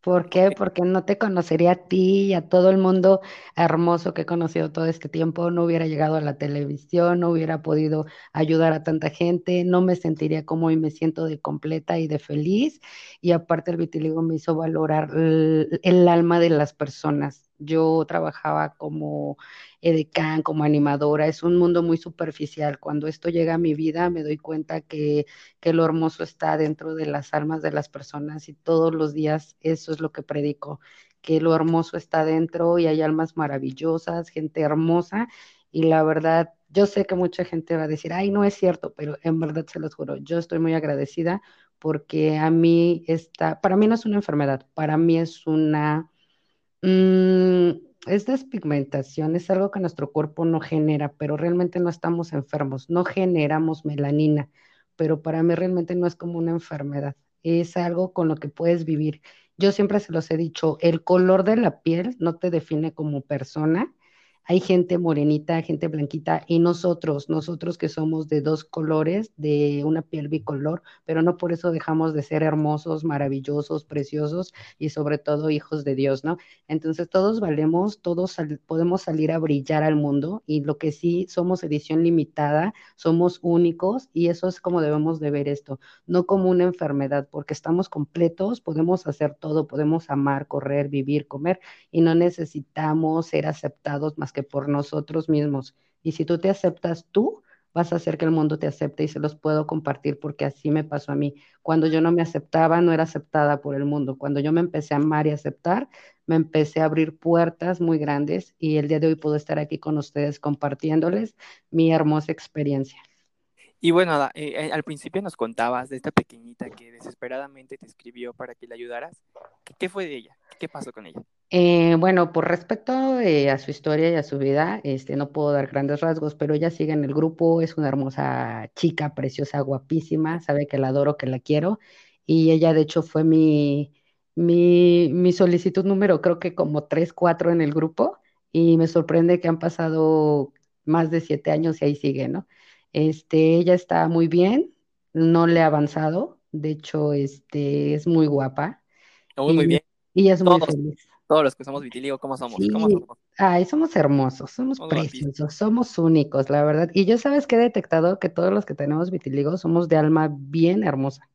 Speaker 5: ¿Por qué? Porque no te conocería a ti y a todo el mundo hermoso que he conocido todo este tiempo, no hubiera llegado a la televisión, no hubiera podido ayudar a tanta gente, no me sentiría como y me siento de completa y de feliz. Y aparte el vitiligo me hizo valorar el, el alma de las personas. Yo trabajaba como edecán, como animadora, es un mundo muy superficial. Cuando esto llega a mi vida me doy cuenta que, que lo hermoso está dentro de las almas de las personas y todos los días eso es lo que predico, que lo hermoso está dentro y hay almas maravillosas, gente hermosa y la verdad, yo sé que mucha gente va a decir, ay, no es cierto, pero en verdad se los juro, yo estoy muy agradecida porque a mí está, para mí no es una enfermedad, para mí es una... Mmm, es despigmentación, es algo que nuestro cuerpo no genera, pero realmente no estamos enfermos, no generamos melanina, pero para mí realmente no es como una enfermedad, es algo con lo que puedes vivir. Yo siempre se los he dicho, el color de la piel no te define como persona, hay gente morenita, gente blanquita y nosotros, nosotros que somos de dos colores, de una piel bicolor, pero no por eso dejamos de ser hermosos, maravillosos, preciosos y sobre todo hijos de Dios, ¿no? Entonces todos valemos, todos podemos salir a brillar al mundo y lo que sí somos edición limitada, somos únicos y eso es como debemos de ver esto, no como una enfermedad, porque estamos completos, podemos hacer todo, podemos amar, correr, vivir, comer y no necesitamos ser aceptados más que por nosotros mismos. Y si tú te aceptas tú, vas a hacer que el mundo te acepte y se los puedo compartir porque así me pasó a mí. Cuando yo no me aceptaba, no era aceptada por el mundo. Cuando yo me empecé a amar y aceptar, me empecé a abrir puertas muy grandes y el día de hoy puedo estar aquí con ustedes compartiéndoles mi hermosa experiencia.
Speaker 1: Y bueno, eh, eh, al principio nos contabas de esta pequeñita que desesperadamente te escribió para que le ayudaras. ¿Qué, fue de ella? ¿Qué pasó con ella?
Speaker 5: Eh, bueno, por respecto a su historia y a su vida, este, no puedo dar grandes rasgos, pero ella sigue en el grupo, es una hermosa chica, preciosa, guapísima, sabe que la adoro, que la quiero, y ella de hecho fue mi, mi, mi solicitud número, creo que como tres, cuatro en el grupo, y me sorprende que han pasado más de siete años y ahí sigue, ¿no? Este, ella está muy bien, no le ha avanzado, de hecho, este, es muy guapa.
Speaker 1: muy bien.
Speaker 5: Y es muy feliz.
Speaker 1: Todos los que somos vitiligo, ¿cómo somos? ¿Cómo
Speaker 5: somos? Ay, somos hermosos, somos, preciosos, somos únicos, la verdad. Y yo sabes que he detectado que todos los que tenemos vitiligo somos de alma bien hermosa.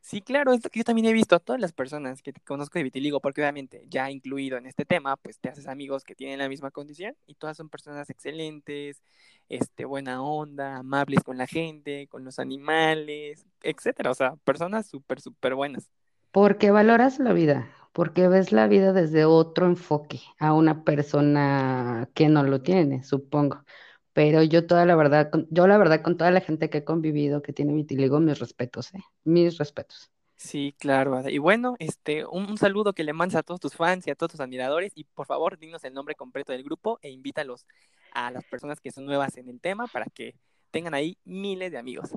Speaker 1: Sí, claro, es que yo también he visto a todas las personas que conozco de vitiligo, porque obviamente ya incluido en este tema, pues te haces amigos que tienen la misma condición y todas son personas excelentes, este, buena onda, amables con la gente, con los animales, etcétera. O sea, personas súper, súper buenas.
Speaker 5: Porque valoras la vida, porque ves la vida desde otro enfoque a una persona que no lo tiene, supongo. Pero yo toda la verdad, yo la verdad con toda la gente que he convivido que tiene vitiligo, mis respetos, ¿eh? Mis respetos.
Speaker 1: Sí, claro. Y bueno, este, un, saludo que le mandas a todos tus fans y a todos tus admiradores. Y por favor, dinos el nombre completo del grupo e invítalos a las personas que son nuevas en el tema para que tengan ahí miles de amigos.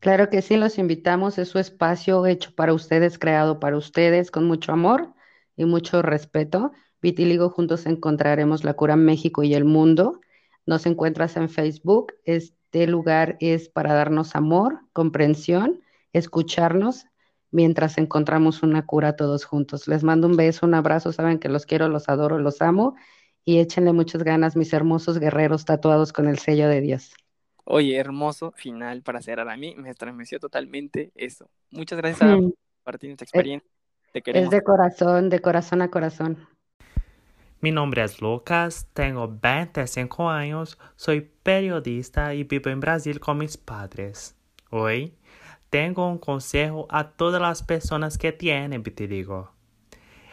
Speaker 5: Claro que sí, los invitamos. Es su espacio hecho para ustedes, creado para ustedes, con mucho amor y mucho respeto. Vitiligo juntos encontraremos la cura en México y el mundo. Nos encuentras en Facebook. Este lugar es para darnos amor, comprensión, escucharnos mientras encontramos una cura todos juntos. Les mando un beso, un abrazo, saben que los quiero, los adoro, los amo y échenle muchas ganas, mis hermosos guerreros tatuados con el sello de Dios.
Speaker 1: Oye, hermoso final para cerrar. A mí me estremeció totalmente eso. Muchas gracias por compartir nuestra experiencia.
Speaker 5: Te queremos. Es de corazón, de corazón a corazón.
Speaker 6: Mi nombre es Lucas, tengo 25 años, soy periodista y vivo en Brasil con mis padres. Hoy tengo un consejo a todas las personas que tienen vitiligo.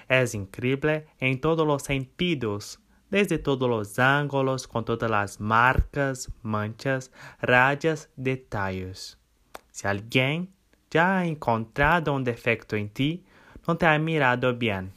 Speaker 6: Es increíble en todos los sentidos, desde todos los ángulos, con todas las marcas, manchas, rayas, detalles. Si alguien ya ha encontrado un defecto en ti, no te ha mirado bien.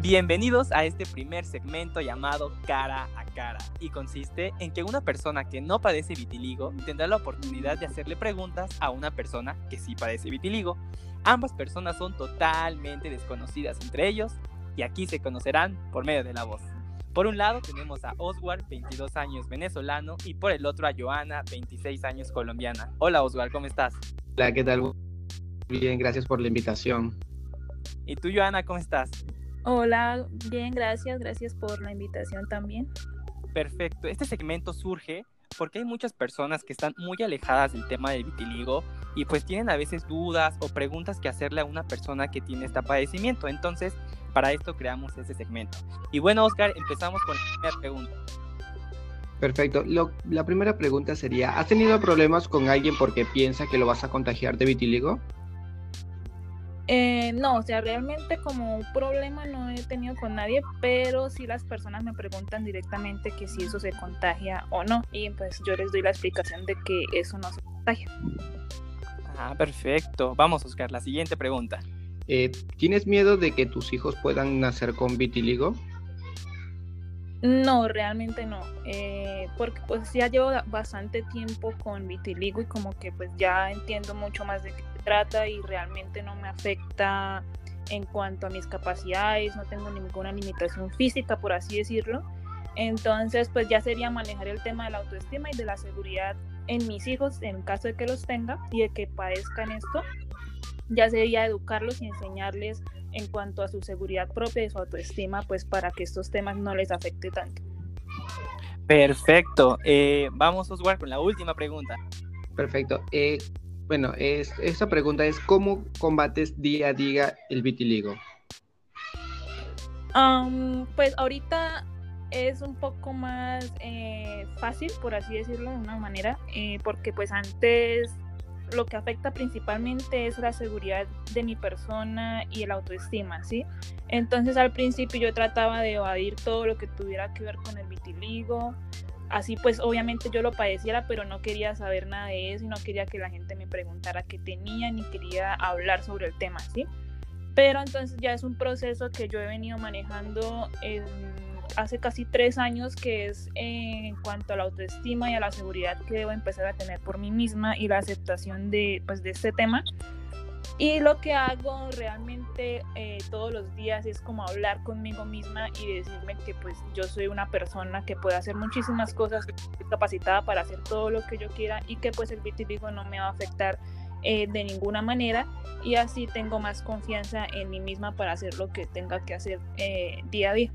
Speaker 1: Bienvenidos a este primer segmento llamado Cara a Cara y consiste en que una persona que no padece vitiligo tendrá la oportunidad de hacerle preguntas a una persona que sí padece vitiligo. Ambas personas son totalmente desconocidas entre ellos y aquí se conocerán por medio de la voz. Por un lado tenemos a Oswald, 22 años venezolano, y por el otro a Joana, 26 años colombiana. Hola Oswald, ¿cómo estás?
Speaker 7: Hola, ¿qué tal? Bien, gracias por la invitación.
Speaker 1: ¿Y tú, Joana, cómo estás?
Speaker 8: Hola, bien, gracias, gracias por la invitación también.
Speaker 1: Perfecto, este segmento surge porque hay muchas personas que están muy alejadas del tema del vitiligo y pues tienen a veces dudas o preguntas que hacerle a una persona que tiene este padecimiento. Entonces, para esto creamos este segmento. Y bueno, Oscar, empezamos con la primera pregunta.
Speaker 7: Perfecto. la primera pregunta sería, ¿has tenido problemas con alguien porque piensa que lo vas a contagiar de vitiligo?
Speaker 8: Eh, no, o sea, realmente como un problema no he tenido con nadie, pero sí las personas me preguntan directamente que si eso se contagia o no, y pues yo les doy la explicación de que eso no se contagia.
Speaker 1: Ah, perfecto. Vamos, Oscar, la siguiente pregunta.
Speaker 7: Eh, ¿Tienes miedo de que tus hijos puedan nacer con vitiligo?
Speaker 8: No, realmente no, eh, porque pues ya llevo bastante tiempo con vitiligo y como que pues ya entiendo mucho más de qué se trata y realmente no me afecta en cuanto a mis capacidades, no tengo ninguna limitación física, por así decirlo. Entonces, pues ya sería manejar el tema de la autoestima y de la seguridad en mis hijos, en caso de que los tenga y de que padezcan esto. Ya sería educarlos y enseñarles en cuanto a su seguridad propia y su autoestima, pues para que estos temas no les afecte tanto.
Speaker 1: Perfecto. Eh, vamos, Oswald, con la última pregunta.
Speaker 7: Perfecto. Eh, bueno, es, esta pregunta es, ¿cómo combates día a día el vitiligo?
Speaker 8: pues ahorita es un poco más eh, fácil, por así decirlo de una manera, porque pues antes lo que afecta principalmente es la seguridad de mi persona y el autoestima, ¿sí? Entonces al principio yo trataba de evadir todo lo que tuviera que ver con el vitiligo, así pues obviamente yo lo padeciera, pero no quería saber nada de eso y no quería que la gente me preguntara qué tenía ni quería hablar sobre el tema, ¿sí? Pero entonces ya es un proceso que yo he venido manejando en hace casi tres años, que es en cuanto a la autoestima y a la seguridad que debo empezar a tener por mí misma y la aceptación de, pues, de este tema. Y lo que hago realmente eh, todos los días es como hablar conmigo misma y decirme que pues yo soy una persona que puede hacer muchísimas cosas, capacitada para hacer todo lo que yo quiera y que pues el vitiligo no me va a afectar eh, de ninguna manera y así tengo más confianza en mí misma para hacer lo que tenga que hacer eh, día a día.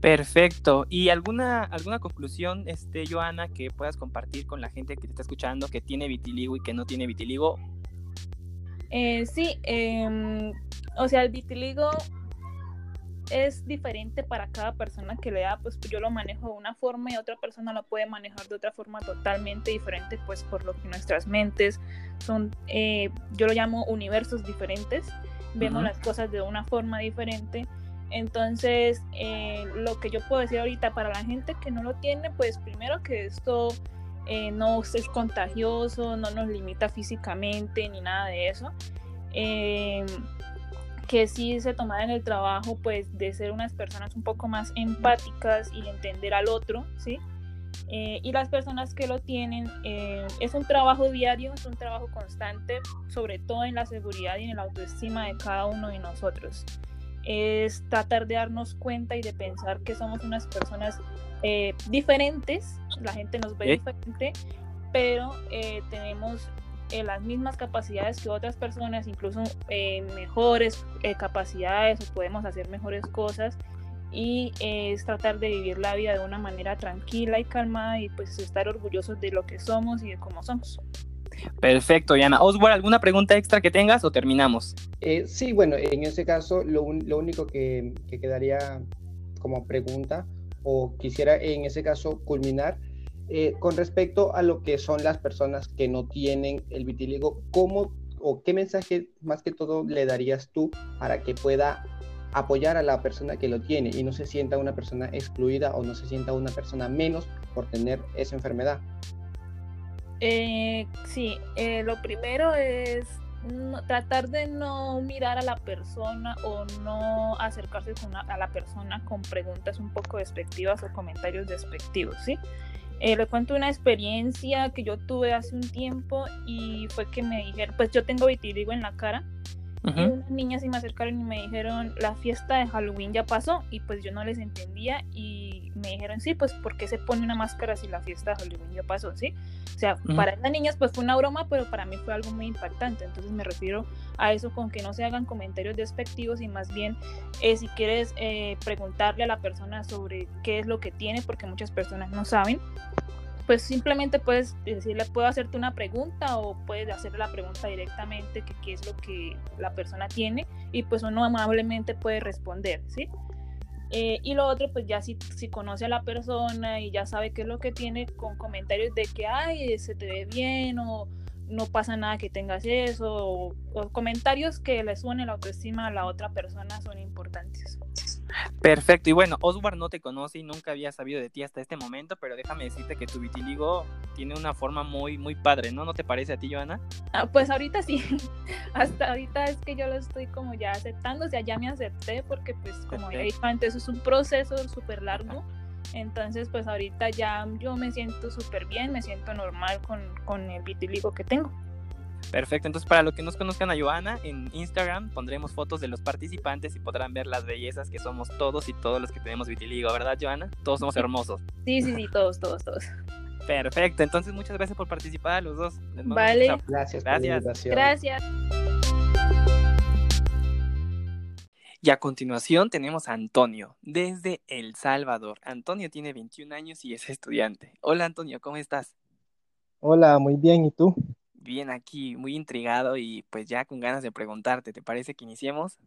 Speaker 1: Perfecto. ¿Y alguna, alguna conclusión, este, Joana, que puedas compartir con la gente que te está escuchando que tiene vitiligo y que no tiene vitiligo?
Speaker 8: Eh, sí, em, o sea, el vitiligo es diferente para cada persona que le da, pues yo lo manejo de una forma y otra persona lo puede manejar de otra forma totalmente diferente, pues por lo que nuestras mentes son, eh, yo lo llamo universos diferentes, vemos las cosas de una forma diferente entonces, eh, lo que yo puedo decir ahorita para la gente que no lo tiene, pues primero que esto eh, no es contagioso, no nos limita físicamente ni nada de eso. Em, que sí se toma en el trabajo, pues de ser unas personas un poco más empáticas y entender al otro, ¿sí? Eh, y las personas que lo tienen, es un trabajo diario, es un trabajo constante, sobre todo en la seguridad y en la autoestima de cada uno de nosotros es tratar de darnos cuenta y de pensar que somos unas personas eh, diferentes, la gente nos ve diferente, pero eh, tenemos eh, las mismas capacidades que otras personas, incluso mejores capacidades o podemos hacer mejores cosas. Y es tratar de vivir la vida de una manera tranquila y calmada y pues estar orgullosos de lo que somos y de cómo somos.
Speaker 1: Perfecto, Diana. Oswald, ¿alguna pregunta extra que tengas o terminamos?
Speaker 7: Eh, sí, bueno, en ese caso lo, único que, que quedaría como pregunta o quisiera en ese caso culminar eh, con respecto a lo que son las personas que no tienen el vitíligo, ¿cómo o qué mensaje más que todo le darías tú para que pueda apoyar a la persona que lo tiene y no se sienta una persona excluida o no se sienta una persona menos por tener esa enfermedad?
Speaker 8: Eh, sí, eh, lo primero es tratar de no mirar a la persona o no acercarse con a, a la persona con preguntas un poco despectivas o comentarios despectivos, ¿sí? Eh, le cuento una experiencia que yo tuve hace un tiempo y fue que me dijeron, pues yo tengo vitiligo en la cara y unas niñas se me acercaron y me dijeron, la fiesta de Halloween ya pasó y pues yo no les entendía y me dijeron, sí, pues ¿por qué se pone una máscara si la fiesta de Halloween ya pasó? ¿Sí? O sea, para esas niñas pues fue una broma, pero para mí fue algo muy impactante. Entonces me refiero a eso con que no se hagan comentarios despectivos y más bien eh, si quieres eh, preguntarle a la persona sobre qué es lo que tiene, porque muchas personas no saben, pues simplemente puedes decirle, puedo hacerte una pregunta o puedes hacerle la pregunta directamente que qué es lo que la persona tiene y pues uno amablemente puede responder, ¿sí? Eh, y lo otro, pues ya si, si conoce a la persona y ya sabe qué es lo que tiene con comentarios de que, ay, se te ve bien o no pasa nada que tengas eso o, o comentarios que le suene la autoestima a la otra persona son importantes.
Speaker 1: Perfecto. Y bueno, Oswald no te conoce y nunca había sabido de ti hasta este momento, pero déjame decirte que tu vitiligo tiene una forma muy, muy padre, ¿no? ¿No te parece a ti, Joana?
Speaker 8: Ah, pues ahorita sí, hasta ahorita es que yo lo estoy como ya aceptando, o sea, ya me acepté porque pues como he dicho antes, es un proceso súper largo, entonces pues ahorita ya yo me siento súper bien, me siento normal con, con el vitiligo que tengo.
Speaker 1: Perfecto, entonces para los que nos conozcan a Joana, en Instagram pondremos fotos de los participantes y podrán ver las bellezas que somos todos y todos los que tenemos vitiligo, ¿verdad, Joana? Todos somos hermosos.
Speaker 8: Sí, sí, sí, todos, todos, todos.
Speaker 1: Perfecto, entonces muchas gracias por participar a los dos. Les mando
Speaker 8: Vale.
Speaker 7: Gracias por la
Speaker 1: Gracias.
Speaker 8: Gracias.
Speaker 1: Y a continuación tenemos a Antonio, desde El Salvador. Antonio tiene 21 años y es estudiante. Hola Antonio, ¿cómo estás?
Speaker 9: Hola, muy bien, ¿y tú?
Speaker 1: Bien aquí, muy intrigado y pues ya con ganas de preguntarte, ¿te parece que iniciemos?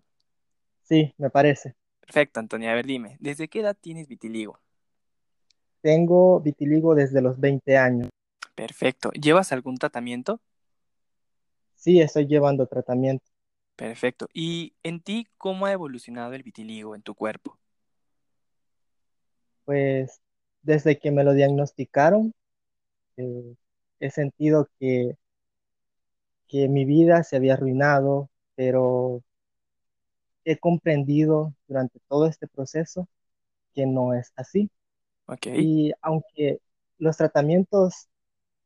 Speaker 9: Sí, me parece.
Speaker 1: Perfecto, Antonio, a ver dime, ¿desde qué edad tienes vitiligo?
Speaker 9: Tengo vitiligo desde los 20 años.
Speaker 1: Perfecto, ¿llevas algún tratamiento?
Speaker 9: Sí, estoy llevando tratamiento.
Speaker 1: Perfecto, ¿y en ti cómo ha evolucionado el vitiligo en tu cuerpo?
Speaker 9: Pues desde que me lo diagnosticaron, eh, he sentido que, que mi vida se había arruinado, pero he comprendido durante todo este proceso que no es así.
Speaker 1: Ok,
Speaker 9: Y aunque los tratamientos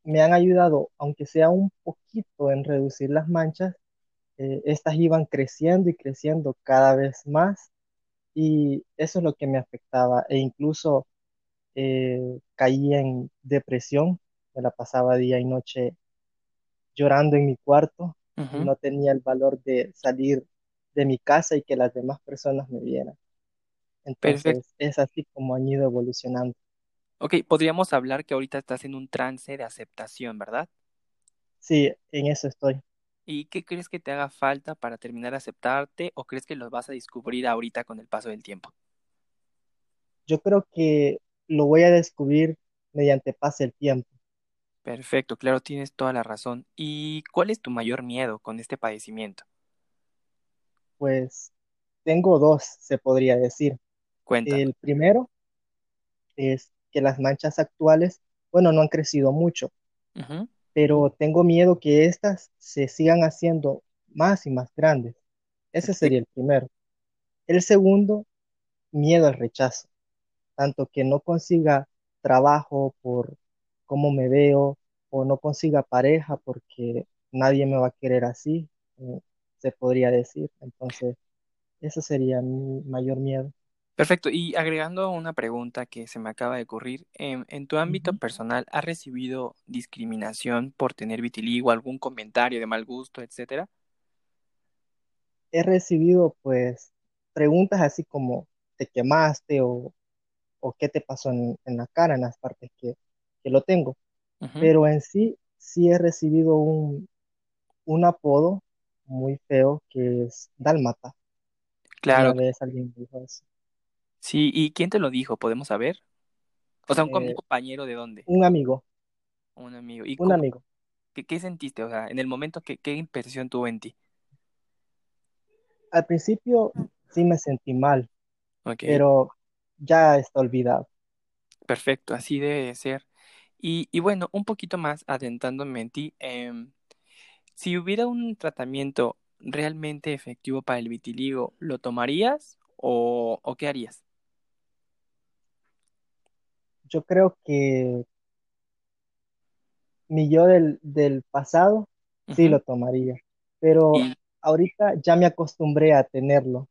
Speaker 9: me han ayudado, aunque sea un poquito en reducir las manchas, eh, estas iban creciendo y creciendo cada vez más y eso es lo que me afectaba e incluso eh, caí en depresión, me la pasaba día y noche llorando en mi cuarto y
Speaker 1: ujú,
Speaker 9: no tenía el valor de salir de mi casa y que las demás personas me vieran.
Speaker 1: perfecto.
Speaker 9: Entonces es así como han ido evolucionando.
Speaker 1: Ok, podríamos hablar que ahorita estás en un trance de aceptación, ¿verdad?
Speaker 9: Sí, en eso estoy.
Speaker 1: ¿Y qué crees que te haga falta para terminar de aceptarte o crees que lo vas a descubrir ahorita con el paso del tiempo?
Speaker 9: Yo creo que lo voy a descubrir mediante pase el tiempo.
Speaker 1: Perfecto, claro, tienes toda la razón. ¿Y cuál es tu mayor miedo con este padecimiento?
Speaker 9: Pues tengo dos, se podría decir.
Speaker 1: Cuéntame.
Speaker 9: El primero es que las manchas actuales, bueno, no han crecido mucho, pero tengo miedo que éstas se sigan haciendo más y más grandes. Ese sería el primero. El segundo, miedo al rechazo, tanto que no consiga trabajo por cómo me veo o no consiga pareja porque nadie me va a querer así, eh, se podría decir. Entonces, ese sería mi mayor miedo.
Speaker 1: Perfecto. Y agregando una pregunta que se me acaba de ocurrir, en, en tu ámbito personal, ¿has recibido discriminación por tener vitiligo, algún comentario de mal gusto, etcétera?
Speaker 9: He recibido pues preguntas así como ¿te quemaste o, o qué te pasó en, en la cara, en las partes que, que lo tengo? Pero en sí sí he recibido un, un apodo muy feo que es Dálmata.
Speaker 1: Claro.
Speaker 9: Una vez alguien dijo eso.
Speaker 1: Sí, ¿y quién te lo dijo? ¿Podemos saber? O sea, un,
Speaker 9: Eh,
Speaker 1: compañero de dónde?
Speaker 9: Un amigo,
Speaker 1: Un amigo. ¿Y
Speaker 9: un
Speaker 1: cómo-
Speaker 9: amigo.
Speaker 1: qué, qué sentiste? O sea, en el momento, ¿qué, qué impresión tuvo en ti?
Speaker 9: Al principio sí me sentí mal, pero ya está olvidado.
Speaker 1: perfecto, así debe de ser. Y, y bueno, un poquito más adentrándome en ti, em, si hubiera un tratamiento realmente efectivo para el vitiligo, ¿lo tomarías o, o qué harías?
Speaker 9: Yo creo que mi yo del, del pasado sí lo tomaría, pero
Speaker 1: Y,
Speaker 9: ahorita ya me acostumbré a tenerlo,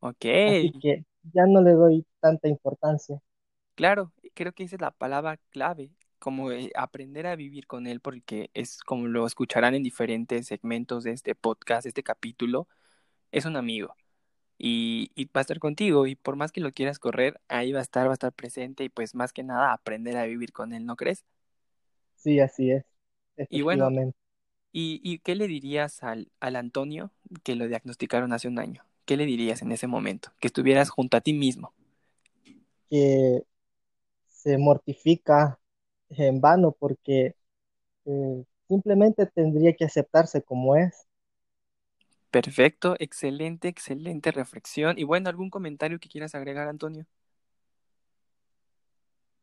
Speaker 1: ok,
Speaker 9: así que ya no le doy tanta importancia.
Speaker 1: claro, creo que esa es la palabra clave, como aprender a vivir con él, porque es como lo escucharán en diferentes segmentos de este podcast, de este capítulo, es un amigo. Y, y va a estar contigo, y por más que lo quieras correr, ahí va a estar, va a estar presente, y pues más que nada aprender a vivir con él, ¿no crees?
Speaker 9: Sí, así es,
Speaker 1: Y bueno. ¿y, y qué le dirías al, al Antonio que lo diagnosticaron hace un año? ¿Qué le dirías en ese momento? Que estuvieras junto a ti mismo.
Speaker 9: Que se mortifica en vano porque eh, simplemente tendría que aceptarse como es.
Speaker 1: Perfecto, excelente, excelente reflexión. Y bueno, ¿algún comentario que quieras agregar, Antonio?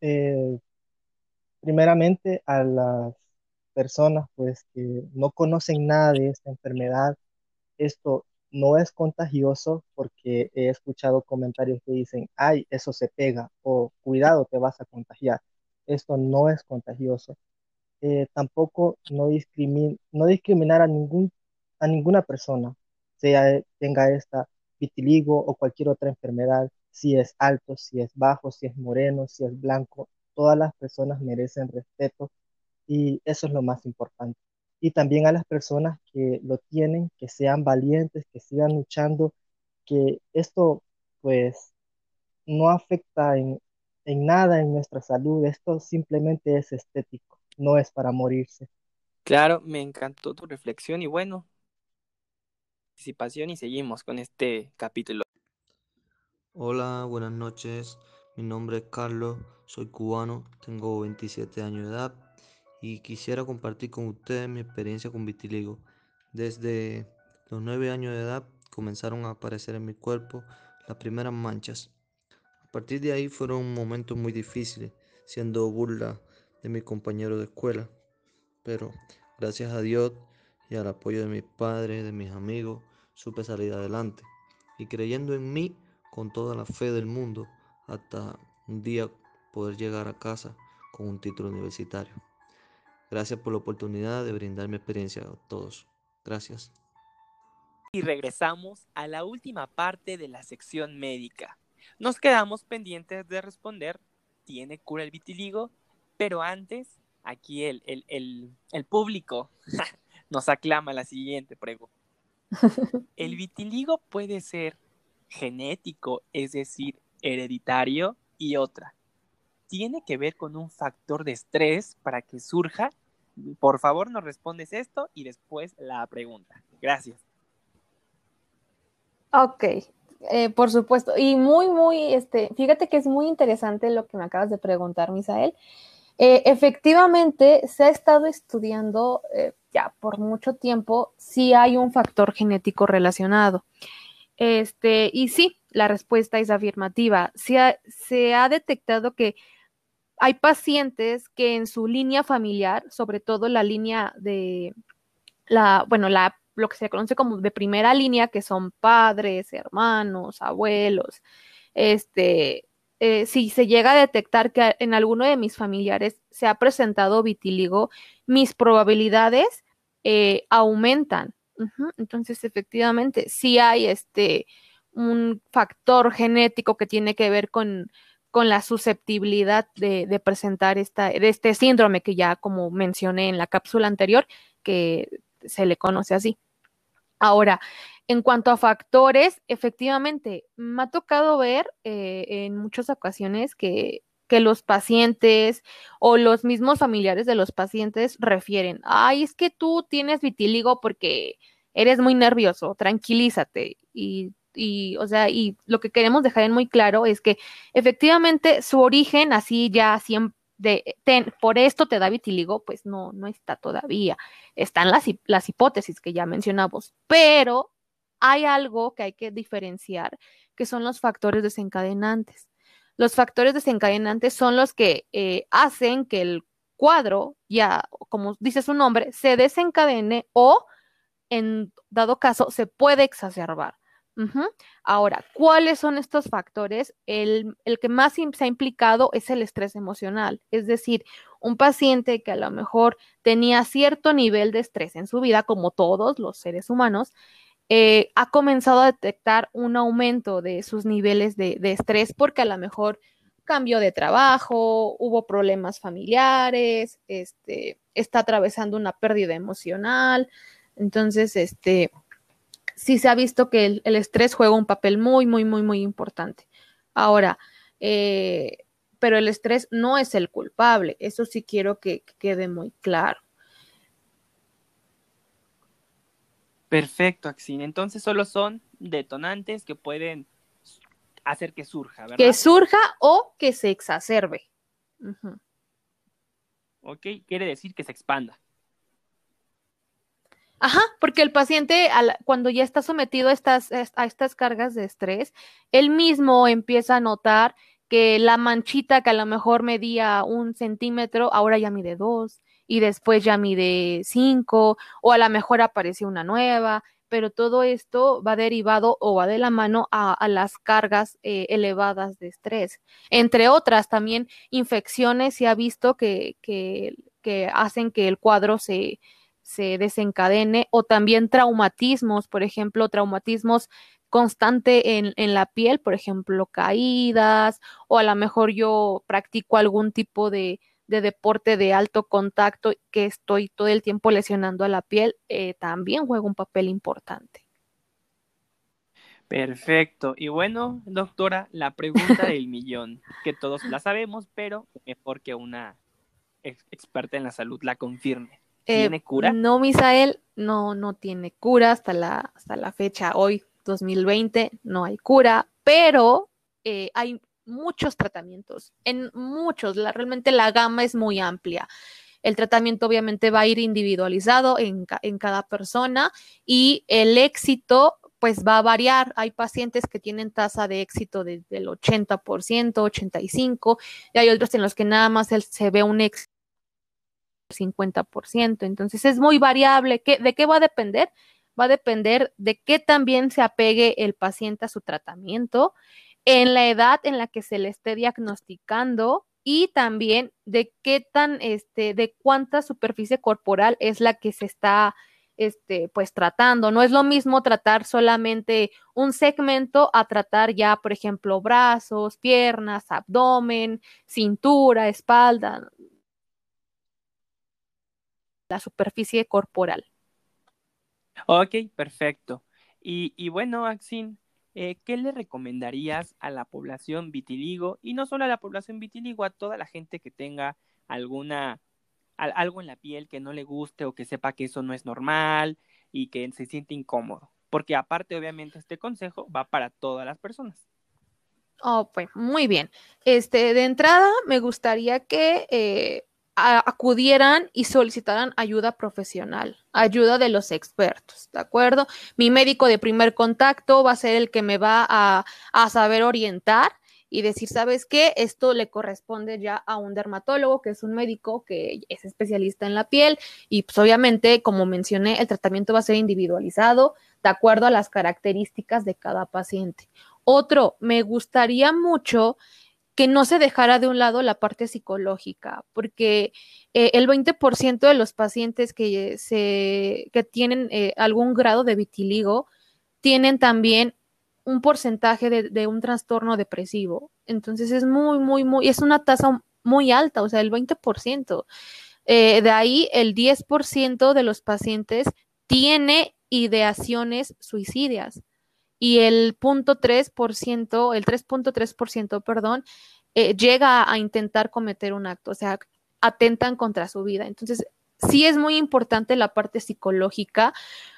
Speaker 9: Eh, primeramente a las personas pues que no conocen nada de esta enfermedad, esto no es contagioso porque he escuchado comentarios que dicen, ay, eso se pega o cuidado, te vas a contagiar. Esto no es contagioso. Eh, tampoco no, discrimin no discriminar a, ningún, a ninguna persona, sea tenga esta vitiligo o cualquier otra enfermedad, si es alto, si es bajo, si es moreno, si es blanco, todas las personas merecen respeto y eso es lo más importante. Y también a las personas que lo tienen, que sean valientes, que sigan luchando, que esto pues no afecta en, en nada en nuestra salud, esto simplemente es estético, no es para morirse.
Speaker 1: Claro, me encantó tu reflexión y bueno, participación y seguimos con este capítulo.
Speaker 10: Hola, buenas noches. Mi nombre es Carlos, soy cubano, tengo 27 años de edad y quisiera compartir con ustedes mi experiencia con vitiligo. Desde los 9 años de edad comenzaron a aparecer en mi cuerpo las primeras manchas. A partir de ahí fueron momentos muy difíciles, siendo burla de mis compañeros de escuela, pero gracias a Dios y al apoyo de mis padres, de mis amigos, supe salir adelante y creyendo en mí con toda la fe del mundo hasta un día poder llegar a casa con un título universitario. Gracias por la oportunidad de brindar mi experiencia a todos. Gracias.
Speaker 1: Y regresamos a la última parte de la sección médica. Nos quedamos pendientes de responder, ¿tiene cura el vitiligo? Pero antes, aquí el, el, el, el público nos aclama la siguiente pregunta. ¿El vitiligo puede ser genético, es decir, hereditario? Y otra, ¿tiene que ver con un factor de estrés para que surja? Por favor, nos respondes esto y después la pregunta. Gracias.
Speaker 4: Ok, eh, por supuesto. Y muy, muy, este, fíjate que es muy interesante lo que me acabas de preguntar, Misael. Eh, efectivamente, se ha estado estudiando eh, ya por mucho tiempo si hay un factor genético relacionado. Este, y sí, la respuesta es afirmativa. Se ha, se ha detectado que hay pacientes que en su línea familiar, sobre todo la línea de la, bueno, la, lo que se conoce como de primera línea, que son padres, hermanos, abuelos, este, eh, si se llega a detectar que en alguno de mis familiares se ha presentado vitiligo, mis probabilidades eh, aumentan. Entonces, efectivamente, sí hay este un factor genético que tiene que ver con, con la susceptibilidad de, de, presentar esta, de este síndrome que ya como mencioné en la cápsula anterior, que se le conoce así. Ahora, en cuanto a factores, efectivamente, me ha tocado ver eh, en muchas ocasiones que, que los pacientes o los mismos familiares de los pacientes refieren. Ay, es que tú tienes vitíligo porque eres muy nervioso, tranquilízate. Y, y, o sea, y lo que queremos dejar en muy claro es que efectivamente su origen, así ya siempre, de, por esto te da vitíligo, pues no, no está todavía. Están las, las hipótesis que ya mencionamos, pero hay algo que hay que diferenciar, que son los factores desencadenantes. Los factores desencadenantes son los que eh, hacen que el cuadro, ya como dice su nombre, se desencadene o en dado caso se puede exacerbar. Ahora, ¿cuáles son estos factores? El, el, que más se ha implicado es el estrés emocional, es decir, un paciente que a lo mejor tenía cierto nivel de estrés en su vida, como todos los seres humanos, eh, ha comenzado a detectar un aumento de sus niveles de, de estrés porque a lo mejor cambió de trabajo, hubo problemas familiares, este, está atravesando una pérdida emocional. Entonces, este, sí se ha visto que el, el estrés juega un papel muy, muy, muy, muy importante. Ahora, eh, pero el estrés no es el culpable, eso sí quiero que, que quede muy claro.
Speaker 1: Perfecto, Axin. Entonces solo son detonantes que pueden hacer que surja, ¿verdad?
Speaker 4: Que surja o que se exacerbe. Uh -huh.
Speaker 1: Ok, quiere decir que se expanda.
Speaker 4: Ajá, porque el paciente cuando ya está sometido a estas, a estas cargas de estrés, él mismo empieza a notar que la manchita que a lo mejor medía un centímetro, ahora ya mide dos, y después ya mide cinco, o a lo mejor apareció una nueva, pero todo esto va derivado o va de la mano a, las cargas eh, elevadas de estrés. Entre otras, también infecciones se ha visto que, que hacen que el cuadro se, se desencadene o también traumatismos, por ejemplo, traumatismos constante en, en, la piel, por ejemplo, caídas, o a lo mejor yo practico algún tipo de, de deporte de alto contacto que estoy todo el tiempo lesionando a la piel, eh, también juega un papel importante.
Speaker 1: Perfecto. Y bueno, doctora, la pregunta del millón, que todos la sabemos, pero mejor que una ex experta en la salud la confirme. ¿Tiene
Speaker 4: eh,
Speaker 1: cura?
Speaker 4: No, Misael, no, no tiene cura hasta la, hasta la fecha hoy, 2020, no hay cura, pero eh, hay muchos tratamientos, en muchos, la, realmente la gama es muy amplia. El tratamiento obviamente va a ir individualizado en, en cada persona y el éxito pues va a variar. Hay pacientes que tienen tasa de éxito de, del 80%, 85%, y hay otros en los que nada más se ve un éxito 50%. Entonces es muy variable. ¿Qué, ¿De qué va a depender? Va a depender de qué también se apegue el paciente a su tratamiento, en la edad en la que se le esté diagnosticando y también de qué tan, este, de cuánta superficie corporal es la que se está, este, pues tratando. No es lo mismo tratar solamente un segmento a tratar ya, por ejemplo, brazos, piernas, abdomen, cintura, espalda, la superficie corporal.
Speaker 1: Ok, perfecto. Y, y bueno, Axin, eh, ¿qué le recomendarías a la población vitiligo? Y no solo a la población vitiligo, a toda la gente que tenga alguna al, algo en la piel que no le guste o que sepa que eso no es normal y que se siente incómodo. Porque aparte, obviamente, este consejo va para todas las personas.
Speaker 4: Oh, pues muy bien. Este, de entrada, me gustaría que eh, acudieran y solicitaran ayuda profesional, ayuda de los expertos, ¿de acuerdo? Mi médico de primer contacto va a ser el que me va a, saber orientar y decir, ¿sabes qué? Esto le corresponde ya a un dermatólogo, que es un médico que es especialista en la piel y pues obviamente, como mencioné, el tratamiento va a ser individualizado de acuerdo a las características de cada paciente. Otro, me gustaría mucho que no se dejara de un lado la parte psicológica, porque eh, el 20% de los pacientes que, se, que tienen eh, algún grado de vitiligo tienen también un porcentaje de, un trastorno depresivo. Entonces es muy, muy, muy, es una tasa muy alta, o sea, el 20%. Eh, de ahí el 10% de los pacientes tiene ideaciones suicidas y el 0.3%, el 3.3%, perdón, eh, llega a intentar cometer un acto, o sea, atentan contra su vida. Entonces, sí es muy importante la parte psicológica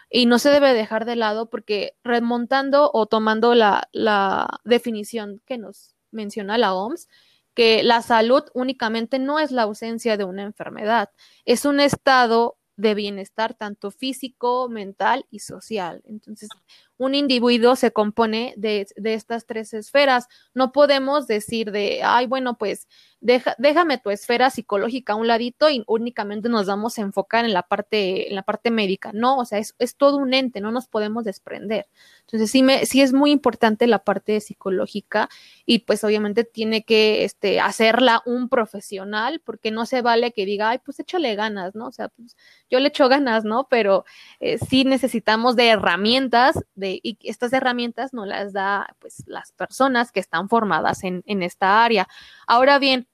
Speaker 4: y no se debe dejar de lado porque remontando o tomando la, la definición que nos menciona la OMS, que la salud únicamente no es la ausencia de una enfermedad, es un estado de bienestar tanto físico, mental y social. Entonces, un individuo se compone de, de, estas tres esferas. No podemos decir de, ay, bueno, pues deja, déjame tu esfera psicológica a un ladito y únicamente nos vamos a enfocar en la parte, en la parte médica. No, o sea, es, es todo un ente, no nos podemos desprender. Entonces, sí, me, sí es muy importante la parte psicológica y pues obviamente tiene que este, hacerla un profesional porque no se vale que diga, ay, pues échale ganas, ¿no? O sea, pues yo le echo ganas, ¿no? Pero eh, sí necesitamos de herramientas y estas herramientas no las da pues las personas que están formadas en, en esta área. Ahora bien,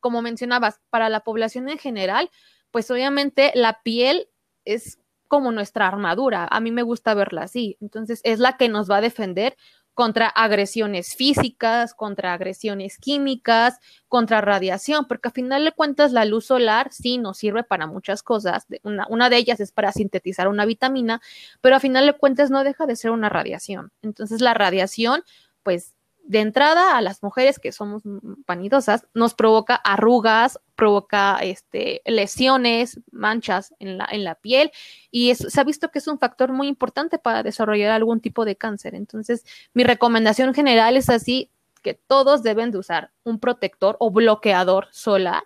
Speaker 4: como mencionabas, para la población en general, pues obviamente la piel es como nuestra armadura. A mí me gusta verla así. Entonces, es la que nos va a defender contra agresiones físicas, contra agresiones químicas, contra radiación, porque a final de cuentas la luz solar sí nos sirve para muchas cosas. Una, de ellas es para sintetizar una vitamina, pero a final de cuentas no deja de ser una radiación. Entonces la radiación, pues de entrada a las mujeres que somos vanidosas, nos provoca arrugas, provoca este, lesiones, manchas en la, en la piel y se ha visto que es un factor muy importante para desarrollar algún tipo de cáncer. Entonces, mi recomendación general es así, que todos deben de usar un protector o bloqueador solar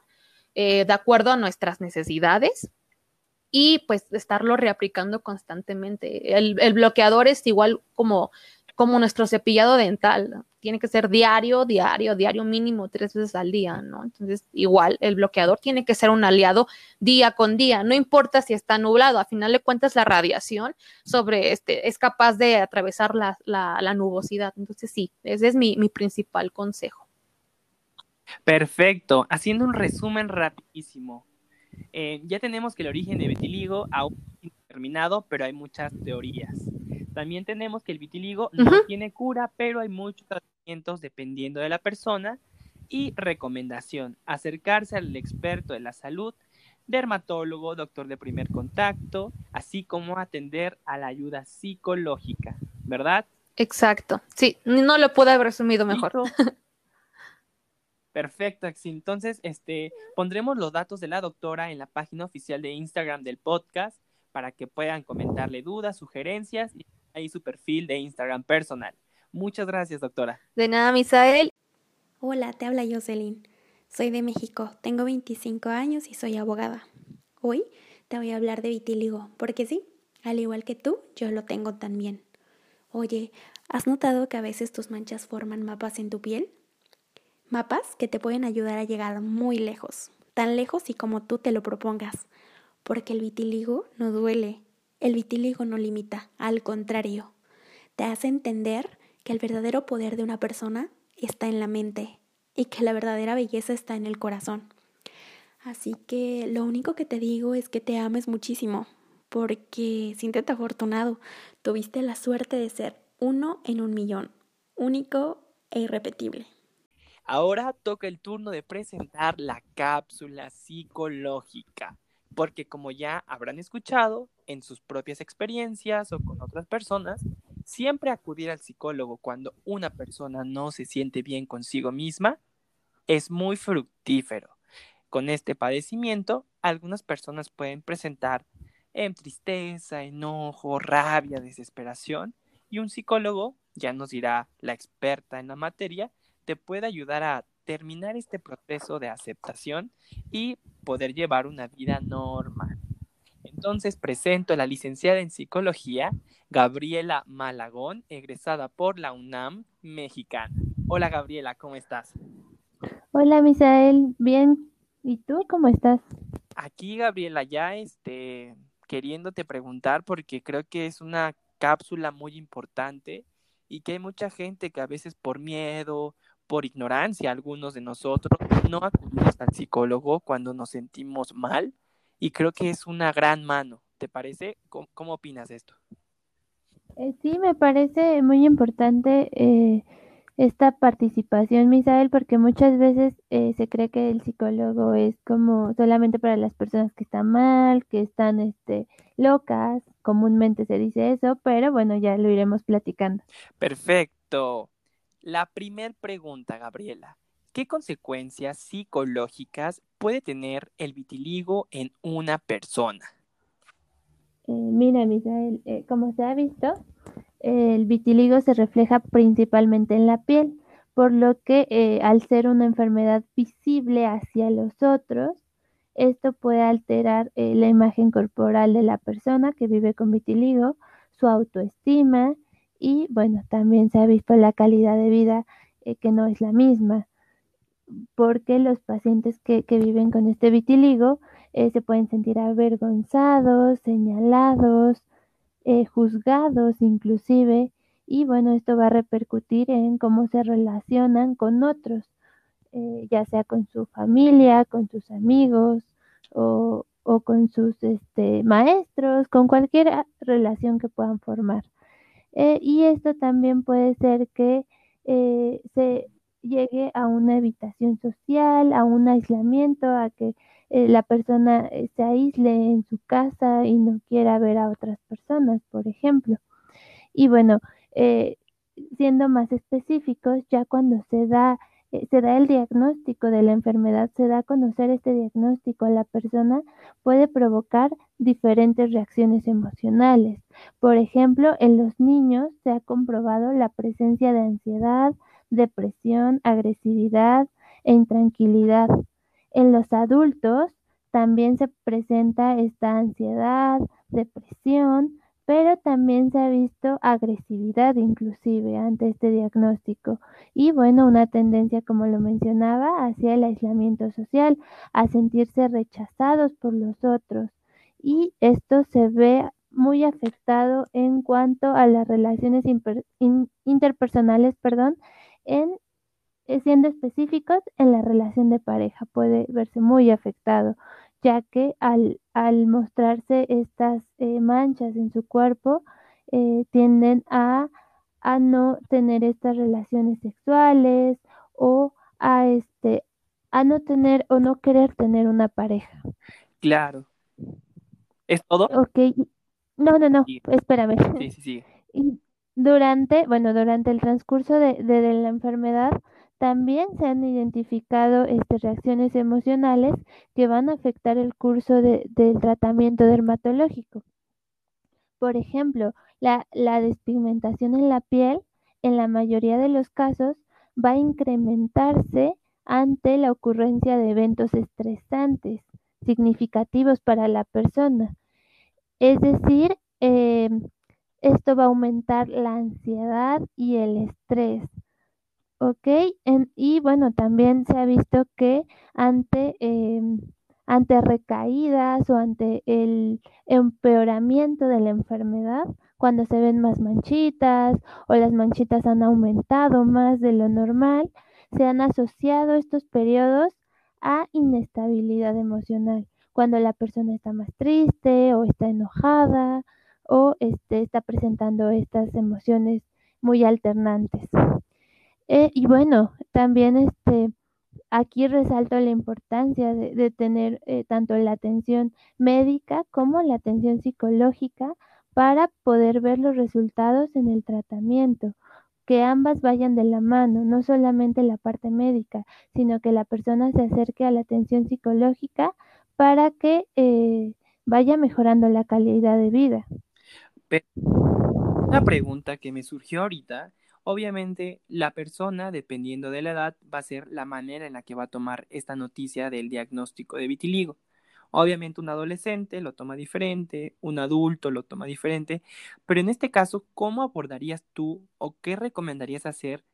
Speaker 4: eh, de acuerdo a nuestras necesidades y pues estarlo reaplicando constantemente. El, el bloqueador es igual como como nuestro cepillado dental, tiene que ser diario, diario, diario mínimo tres veces al día, ¿no? Entonces, igual, el bloqueador tiene que ser un aliado día con día, no importa si está nublado, a final de cuentas la radiación sobre este es capaz de atravesar la, la, la nubosidad. Entonces, sí, ese es mi, principal consejo.
Speaker 1: Perfecto, haciendo un resumen rapidísimo. Eh, ya tenemos que el origen de vitiligo aún determinado, pero hay muchas teorías. También tenemos que el vitiligo no uh -huh. tiene cura, pero hay muchos tratamientos dependiendo de la persona. Y recomendación, acercarse al experto de la salud, dermatólogo, doctor de primer contacto, así como atender a la ayuda psicológica, ¿verdad?
Speaker 4: Exacto, sí, no lo pude haber resumido mejor.
Speaker 1: Perfecto, Axi. Entonces, este, pondremos los datos de la doctora en la página oficial de Instagram del podcast para que puedan comentarle dudas, sugerencias y ahí su perfil de Instagram personal. Muchas gracias, doctora.
Speaker 4: De nada, Misael.
Speaker 2: Hola, te habla Jocelyn. Soy de México, tengo 25 años y soy abogada. Hoy te voy a hablar de vitíligo, porque sí, al igual que tú, yo lo tengo también. Oye, ¿has notado que a veces tus manchas forman mapas en tu piel? Mapas que te pueden ayudar a llegar muy lejos, tan lejos y como tú te lo propongas, porque el vitíligo no duele, el vitíligo no limita, al contrario, te hace entender que el verdadero poder de una persona está en la mente y que la verdadera belleza está en el corazón. Así que lo único que te digo es que te ames muchísimo, porque siéntete afortunado, tuviste la suerte de ser uno en un millón, único e irrepetible.
Speaker 1: Ahora toca el turno de presentar la cápsula psicológica, porque como ya habrán escuchado en sus propias experiencias o con otras personas, siempre acudir al psicólogo cuando una persona no se siente bien consigo misma es muy fructífero. Con este padecimiento, algunas personas pueden presentar en tristeza, enojo, rabia, desesperación, y un psicólogo, ya nos dirá la experta en la materia, te puede ayudar a terminar este proceso de aceptación y poder llevar una vida normal. Entonces presento a la licenciada en psicología, Gabriela Malagón, egresada por la UNAM mexicana. Hola Gabriela, ¿cómo estás?
Speaker 11: Hola Misael, bien. ¿Y tú cómo estás?
Speaker 1: Aquí Gabriela, ya este, queriéndote preguntar porque creo que es una cápsula muy importante y que hay mucha gente que a veces por miedo por ignorancia algunos de nosotros no acudimos al psicólogo cuando nos sentimos mal y creo que es una gran mano. ¿Te parece? ¿Cómo, cómo opinas de esto?
Speaker 11: Eh, sí, me parece muy importante eh, esta participación, Misael, porque muchas veces eh, se cree que el psicólogo es como solamente para las personas que están mal, que están este, locas, comúnmente se dice eso, pero bueno, ya lo iremos platicando.
Speaker 1: Perfecto. La primer pregunta, Gabriela. ¿Qué consecuencias psicológicas puede tener el vitiligo en una persona?
Speaker 11: Eh, mira, Misael, eh, como se ha visto, el vitiligo se refleja principalmente en la piel, por lo que eh, al ser una enfermedad visible hacia los otros, esto puede alterar la imagen corporal de la persona que vive con vitiligo, su autoestima y bueno, también se ha visto la calidad de vida eh, que no es la misma, porque los pacientes que, que viven con este vitiligo se pueden sentir avergonzados, señalados, eh, juzgados inclusive, y bueno, esto va a repercutir en cómo se relacionan con otros, eh, ya sea con su familia, con sus amigos o, o con sus este, maestros, con cualquier relación que puedan formar. Eh, y esto también puede ser que se llegue a una evitación social, a un aislamiento, a que eh, la persona eh, se aísle en su casa y no quiera ver a otras personas, por ejemplo. Y bueno, eh, siendo más específicos, ya cuando se da, se da el diagnóstico de la enfermedad, se da a conocer este diagnóstico la persona, puede provocar diferentes reacciones emocionales. Por ejemplo, en los niños se ha comprobado la presencia de ansiedad, depresión, agresividad e intranquilidad. En los adultos también se presenta esta ansiedad, depresión, pero también se ha visto agresividad inclusive ante este diagnóstico. Y bueno, una tendencia como lo mencionaba hacia el aislamiento social, a sentirse rechazados por los otros. Y esto se ve muy afectado en cuanto a las relaciones interpersonales, perdón, en eh, siendo específicos en la relación de pareja, puede verse muy afectado, ya que al, al mostrarse estas eh, manchas en su cuerpo, eh, tienden a, a, no tener estas relaciones sexuales o a, este, a no tener o no querer tener una pareja.
Speaker 1: Claro. ¿Es todo?
Speaker 11: Ok. No, no, no, espérame.
Speaker 1: Sí, sí, sí.
Speaker 11: Durante, bueno, durante el transcurso de, de la enfermedad, también se han identificado este, reacciones emocionales que van a afectar el curso del tratamiento dermatológico. Por ejemplo, la, despigmentación en la piel, en la mayoría de los casos, va a incrementarse ante la ocurrencia de eventos estresantes significativos para la persona. Es decir, eh, esto va a aumentar la ansiedad y el estrés. ¿Ok? y bueno, también se ha visto que ante, em, ante recaídas o ante el empeoramiento de la enfermedad, cuando se ven más manchitas o las manchitas han aumentado más de lo normal, se han asociado estos periodos a inestabilidad emocional, cuando la persona está más triste o está enojada o este, está presentando estas emociones muy alternantes. Eh, y bueno, también este, aquí resalto la importancia de, tener eh, tanto la atención médica como la atención psicológica para poder ver los resultados en el tratamiento, que ambas vayan de la mano, no solamente la parte médica, sino que la persona se acerque a la atención psicológica para que eh, vaya mejorando la calidad de vida.
Speaker 1: Una pregunta que me surgió ahorita Obviamente, la persona, dependiendo de la edad, va a ser la manera en la que va a tomar esta noticia del diagnóstico de vitiligo. Obviamente un adolescente lo toma diferente, un adulto lo toma diferente, pero en este caso, ¿cómo abordarías tú o qué recomendarías hacer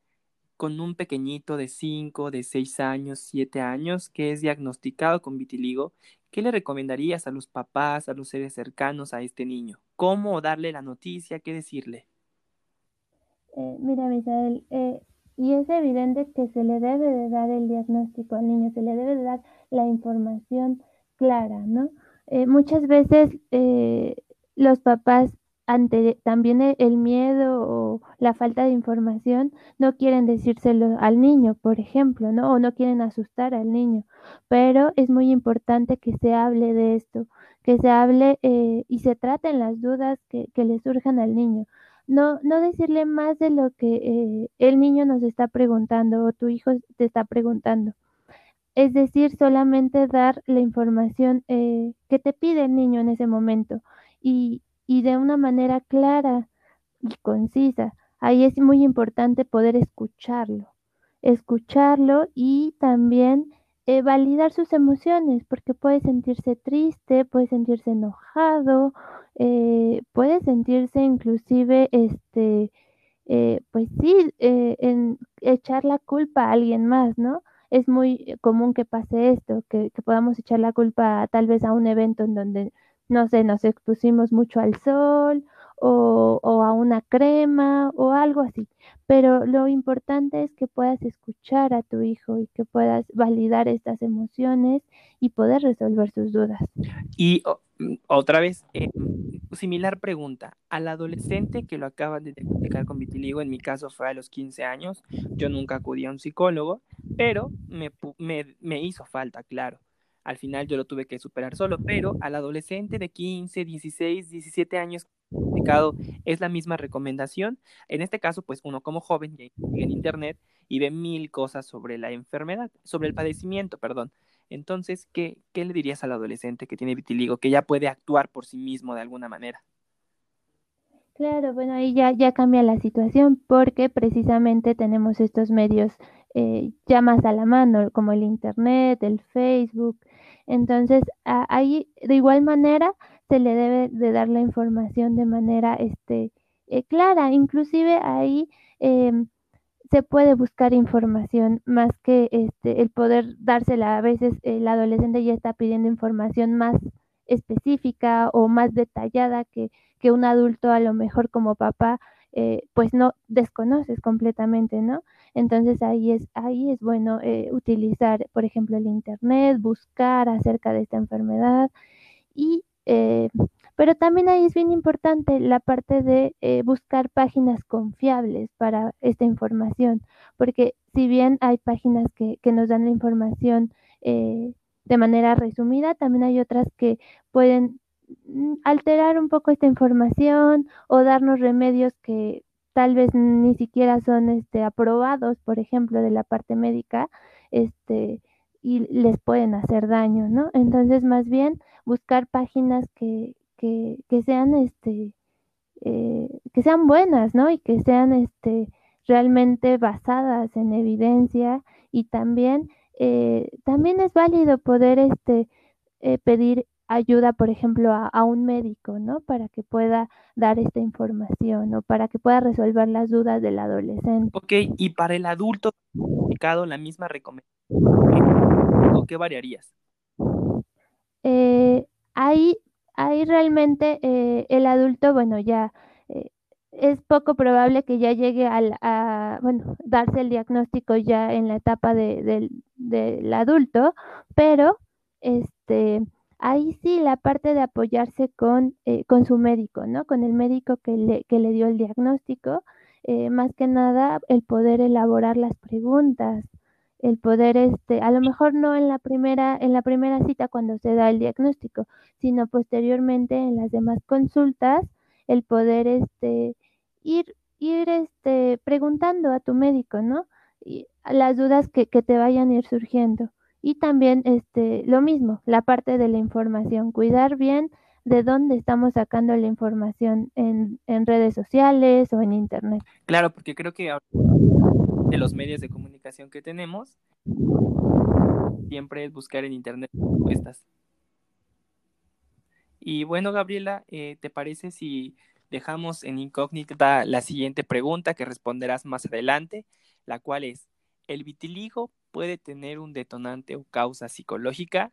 Speaker 1: con un pequeñito de 5, de 6 años, 7 años que es diagnosticado con vitiligo? ¿Qué le recomendarías a los papás, a los seres cercanos a este niño? ¿Cómo darle la noticia? ¿Qué decirle?
Speaker 11: Eh, mira, Misael, eh, y es evidente que se le debe de dar el diagnóstico al niño, se le debe de dar la información clara, ¿no? Eh, muchas veces los papás ante también e, el, miedo o la falta de información, no quieren decírselo al niño, por ejemplo, ¿no? O no quieren asustar al niño. Pero es muy importante que se hable de esto, que se hable y se traten las dudas que, le surjan al niño. No, no decirle más de lo que eh, el niño nos está preguntando o tu hijo te está preguntando. Es decir, solamente dar la información eh, que te pide el niño en ese momento. Y, y de una manera clara y concisa. Ahí es muy importante poder escucharlo, escucharlo y también eh, validar sus emociones, porque puede sentirse triste, puede sentirse enojado, eh, puede sentirse inclusive, este, eh, pues sí, en echar la culpa a alguien más, ¿no? Es muy común que pase esto, que, que podamos echar la culpa tal vez a un evento en donde no sé, nos expusimos mucho al sol o, a una crema o algo así. Pero lo importante es que puedas escuchar a tu hijo y que puedas validar estas emociones y poder resolver sus dudas.
Speaker 1: Y mm, otra vez, eh, similar pregunta. Al adolescente que lo acaban de diagnosticar con vitiligo, en mi caso fue a los 15 años, yo nunca acudí a un psicólogo, pero me, me, me hizo falta, claro. Al final yo lo tuve que superar solo, pero al adolescente de 15, 16, 17 años es la misma recomendación. En este caso, pues uno como joven llega en internet y ve mil cosas sobre la enfermedad, sobre el padecimiento, perdón. Entonces, ¿qué, ¿qué, le dirías al adolescente que tiene vitiligo, que ya puede actuar por sí mismo de alguna manera?
Speaker 11: Claro, bueno, ahí ya, ya cambia la situación porque precisamente tenemos estos medios eh, ya más a la mano, como el Internet, el Facebook. Entonces, ahí de igual manera se le debe de dar la información de manera este, eh, clara. Inclusive ahí em, se puede buscar información más que este, el poder dársela. A veces el adolescente ya está pidiendo información más específica o más detallada que, que un adulto a lo mejor como papá eh, pues no desconoces completamente, ¿no? Entonces ahí es, ahí es bueno eh, utilizar, por ejemplo, el Internet, buscar acerca de esta enfermedad y... Eh, pero también ahí es bien importante la parte de buscar páginas confiables para esta información, porque si bien hay páginas que, que nos dan la información de manera resumida, también hay otras que pueden Mm, alterar un poco esta información o darnos remedios que tal vez ni siquiera son este aprobados, por ejemplo, de la parte médica, este y les pueden hacer daño, ¿no? Entonces, más bien buscar páginas que, que, que sean este eh, que sean buenas, ¿no? Y que sean este realmente basadas en evidencia y también eh, también es válido poder este eh, pedir ayuda, por ejemplo, a, un médico, ¿no? Para que pueda dar esta información o para que pueda resolver las dudas del adolescente.
Speaker 1: Ok, y para el adulto, la misma recomendación, ¿o qué variarías?
Speaker 11: Eh, ahí, ahí realmente eh, el adulto, bueno, ya eh, es poco probable que ya llegue al, a, bueno, darse el diagnóstico ya en la etapa de, del adulto, pero este ahí sí la parte de apoyarse con, eh, con su médico, ¿no? Con el médico que le, que le dio el diagnóstico, más que nada el poder elaborar las preguntas, el poder, este, a lo mejor no en la primera, en la primera cita cuando se da el diagnóstico, sino posteriormente en las demás consultas, el poder, este, ir, ir, este, preguntando a tu médico, ¿no? Y las dudas que, que te vayan a ir surgiendo. Y también este, lo mismo, la parte de la información, cuidar bien de dónde estamos sacando la información en, en redes sociales o en internet.
Speaker 1: Claro, porque creo que de los medios de comunicación que tenemos, siempre es buscar en internet respuestas. Y bueno, Gabriela, eh, ¿te parece si dejamos en incógnita la siguiente pregunta que responderás más adelante, la cual es, ¿el vitiligo puede tener un detonante o causa psicológica?